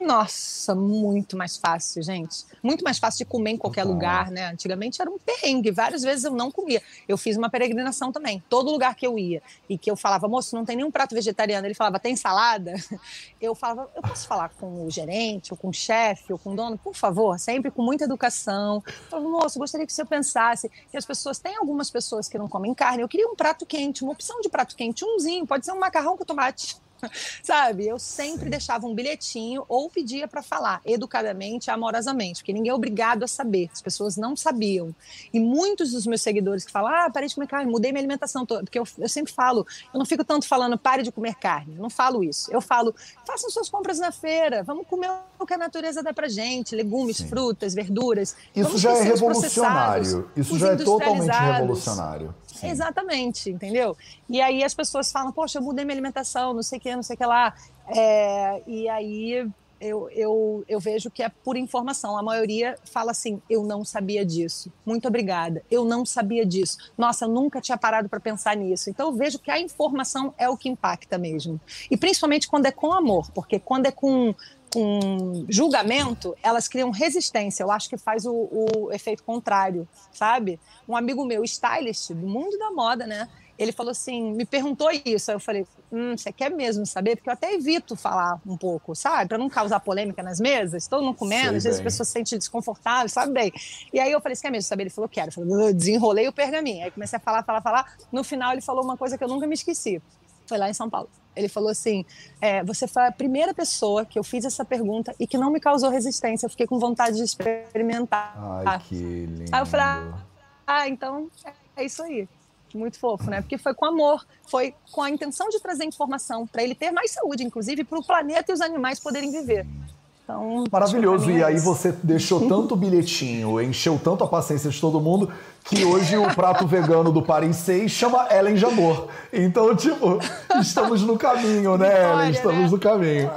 Nossa, muito mais fácil, gente. Muito mais fácil de comer em qualquer lugar, né? Antigamente era um perrengue. Várias vezes eu não comia. Eu fiz uma peregrinação também. Todo lugar que eu ia e que eu falava, moço, não tem nenhum prato vegetariano. Ele falava, tem salada? Eu falava, eu posso falar com o gerente, ou com o chefe, ou com o dono, por favor? Sempre com muita educação. Eu falava, moço, gostaria que o senhor pensasse que as pessoas, tem algumas pessoas que não comem carne. Eu queria um prato quente, uma opção de prato quente, umzinho. Pode ser um macarrão com tomate. Sabe? Eu sempre Sim. deixava um bilhetinho ou pedia para falar educadamente, amorosamente, porque ninguém é obrigado a saber. As pessoas não sabiam. E muitos dos meus seguidores que falam: ah, parei de comer carne, mudei minha alimentação toda. Porque eu, eu sempre falo, eu não fico tanto falando pare de comer carne. Eu não falo isso. Eu falo, façam suas compras na feira, vamos comer o que a natureza dá pra gente: legumes, Sim. frutas, verduras. Isso já é revolucionário. Isso já é totalmente revolucionário. Sim. Exatamente, entendeu? E aí as pessoas falam, poxa, eu mudei minha alimentação, não sei o que, não sei o que lá. É, e aí eu, eu, eu vejo que é por informação. A maioria fala assim: eu não sabia disso. Muito obrigada. Eu não sabia disso. Nossa, nunca tinha parado para pensar nisso. Então eu vejo que a informação é o que impacta mesmo. E principalmente quando é com amor, porque quando é com com julgamento, elas criam resistência. Eu acho que faz o, o, efeito contrário, sabe? Um amigo meu, stylist, do mundo da moda, né? Ele falou assim, me perguntou isso. Aí eu falei, hum, você quer mesmo saber? Porque eu até evito falar um pouco, sabe? Para não causar polêmica nas mesas, todo mundo comendo, Sei às vezes as pessoas se sentem desconfortáveis, sabe bem? E aí eu falei, você quer mesmo saber? Ele falou, quero. Eu falei, desenrolei o pergaminho. Aí comecei a falar, falar, falar. No final ele falou uma coisa que eu nunca me esqueci. Foi lá em São Paulo. Ele falou assim: é, você foi a primeira pessoa que eu fiz essa pergunta e que não me causou resistência. Eu fiquei com vontade de experimentar. Ai, que lindo. Aí eu falei: ah, então é isso aí. Muito fofo, né? Porque foi com amor, foi com a intenção de trazer informação para ele ter mais saúde, inclusive para o planeta e os animais poderem viver. Então, Maravilhoso. E aí você deixou tanto bilhetinho, encheu tanto a paciência de todo mundo, que hoje o prato vegano do Paris 6 chama Ellen Jabor. Então, tipo, estamos no caminho, né, Vitória, Ellen? Estamos né? no caminho.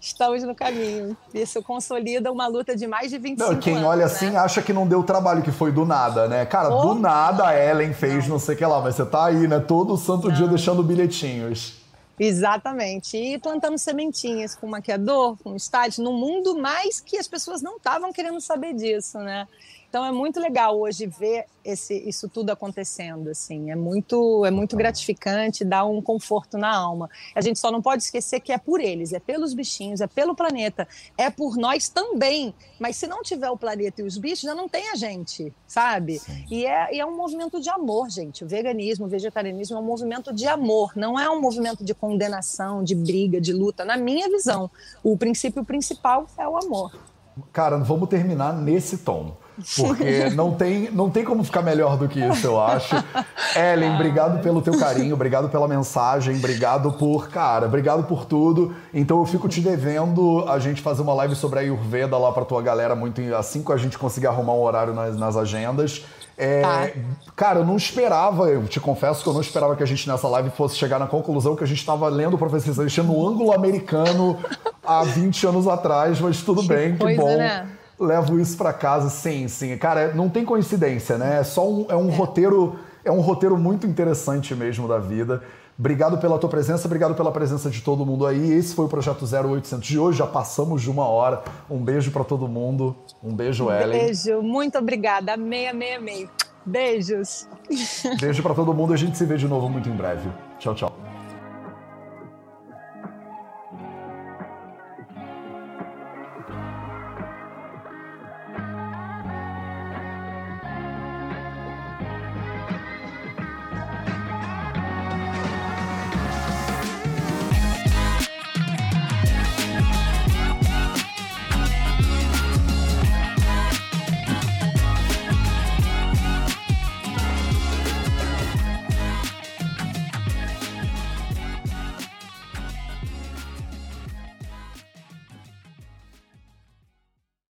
Estamos no caminho. Isso consolida uma luta de mais de 25 não, quem anos. Quem olha assim né? acha que não deu trabalho, que foi do nada, né? Cara, do nada a Ellen fez não. não sei o que lá, mas você tá aí, né? Todo santo não. dia deixando bilhetinhos. Exatamente. E plantando sementinhas com maquiador, com stylist, no mundo mais que as pessoas não estavam querendo saber disso, né? Então é muito legal hoje ver esse, isso tudo acontecendo, assim, é muito, é muito gratificante, dá um conforto na alma. A gente só não pode esquecer que é por eles, é pelos bichinhos, é pelo planeta, é por nós também. Mas se não tiver o planeta e os bichos, já não tem a gente, sabe? E é, e é um movimento de amor, gente. O veganismo, o vegetarianismo é um movimento de amor, não é um movimento de condenação, de briga, de luta. Na minha visão, o princípio principal é o amor. Cara, vamos terminar nesse tom. Porque não tem, não tem como ficar melhor do que isso, eu acho. Ellen, obrigado pelo teu carinho, obrigado pela mensagem, obrigado por, cara, obrigado por tudo. Então eu fico te devendo a gente fazer uma live sobre a Ayurveda lá pra tua galera, muito assim que a gente conseguir arrumar um horário nas, nas agendas. É, tá. Cara, eu não esperava, eu te confesso que eu não esperava que a gente nessa live fosse chegar na conclusão que a gente estava lendo o Professor Celestino no ângulo americano há 20 anos atrás, mas tudo bem, que bom. Né? Levo isso para casa, sim, sim. Cara, não tem coincidência, né? É só um, é um é. roteiro, é um roteiro muito interessante mesmo da vida. Obrigado pela tua presença, obrigado pela presença de todo mundo aí. Esse foi o projeto 0800 de hoje, já passamos de uma hora. Um beijo para todo mundo. Um beijo, Ellen. Beijo, muito obrigada. Amei, amei, amei. Beijos. Beijo para todo mundo. A gente se vê de novo muito em breve. Tchau, tchau.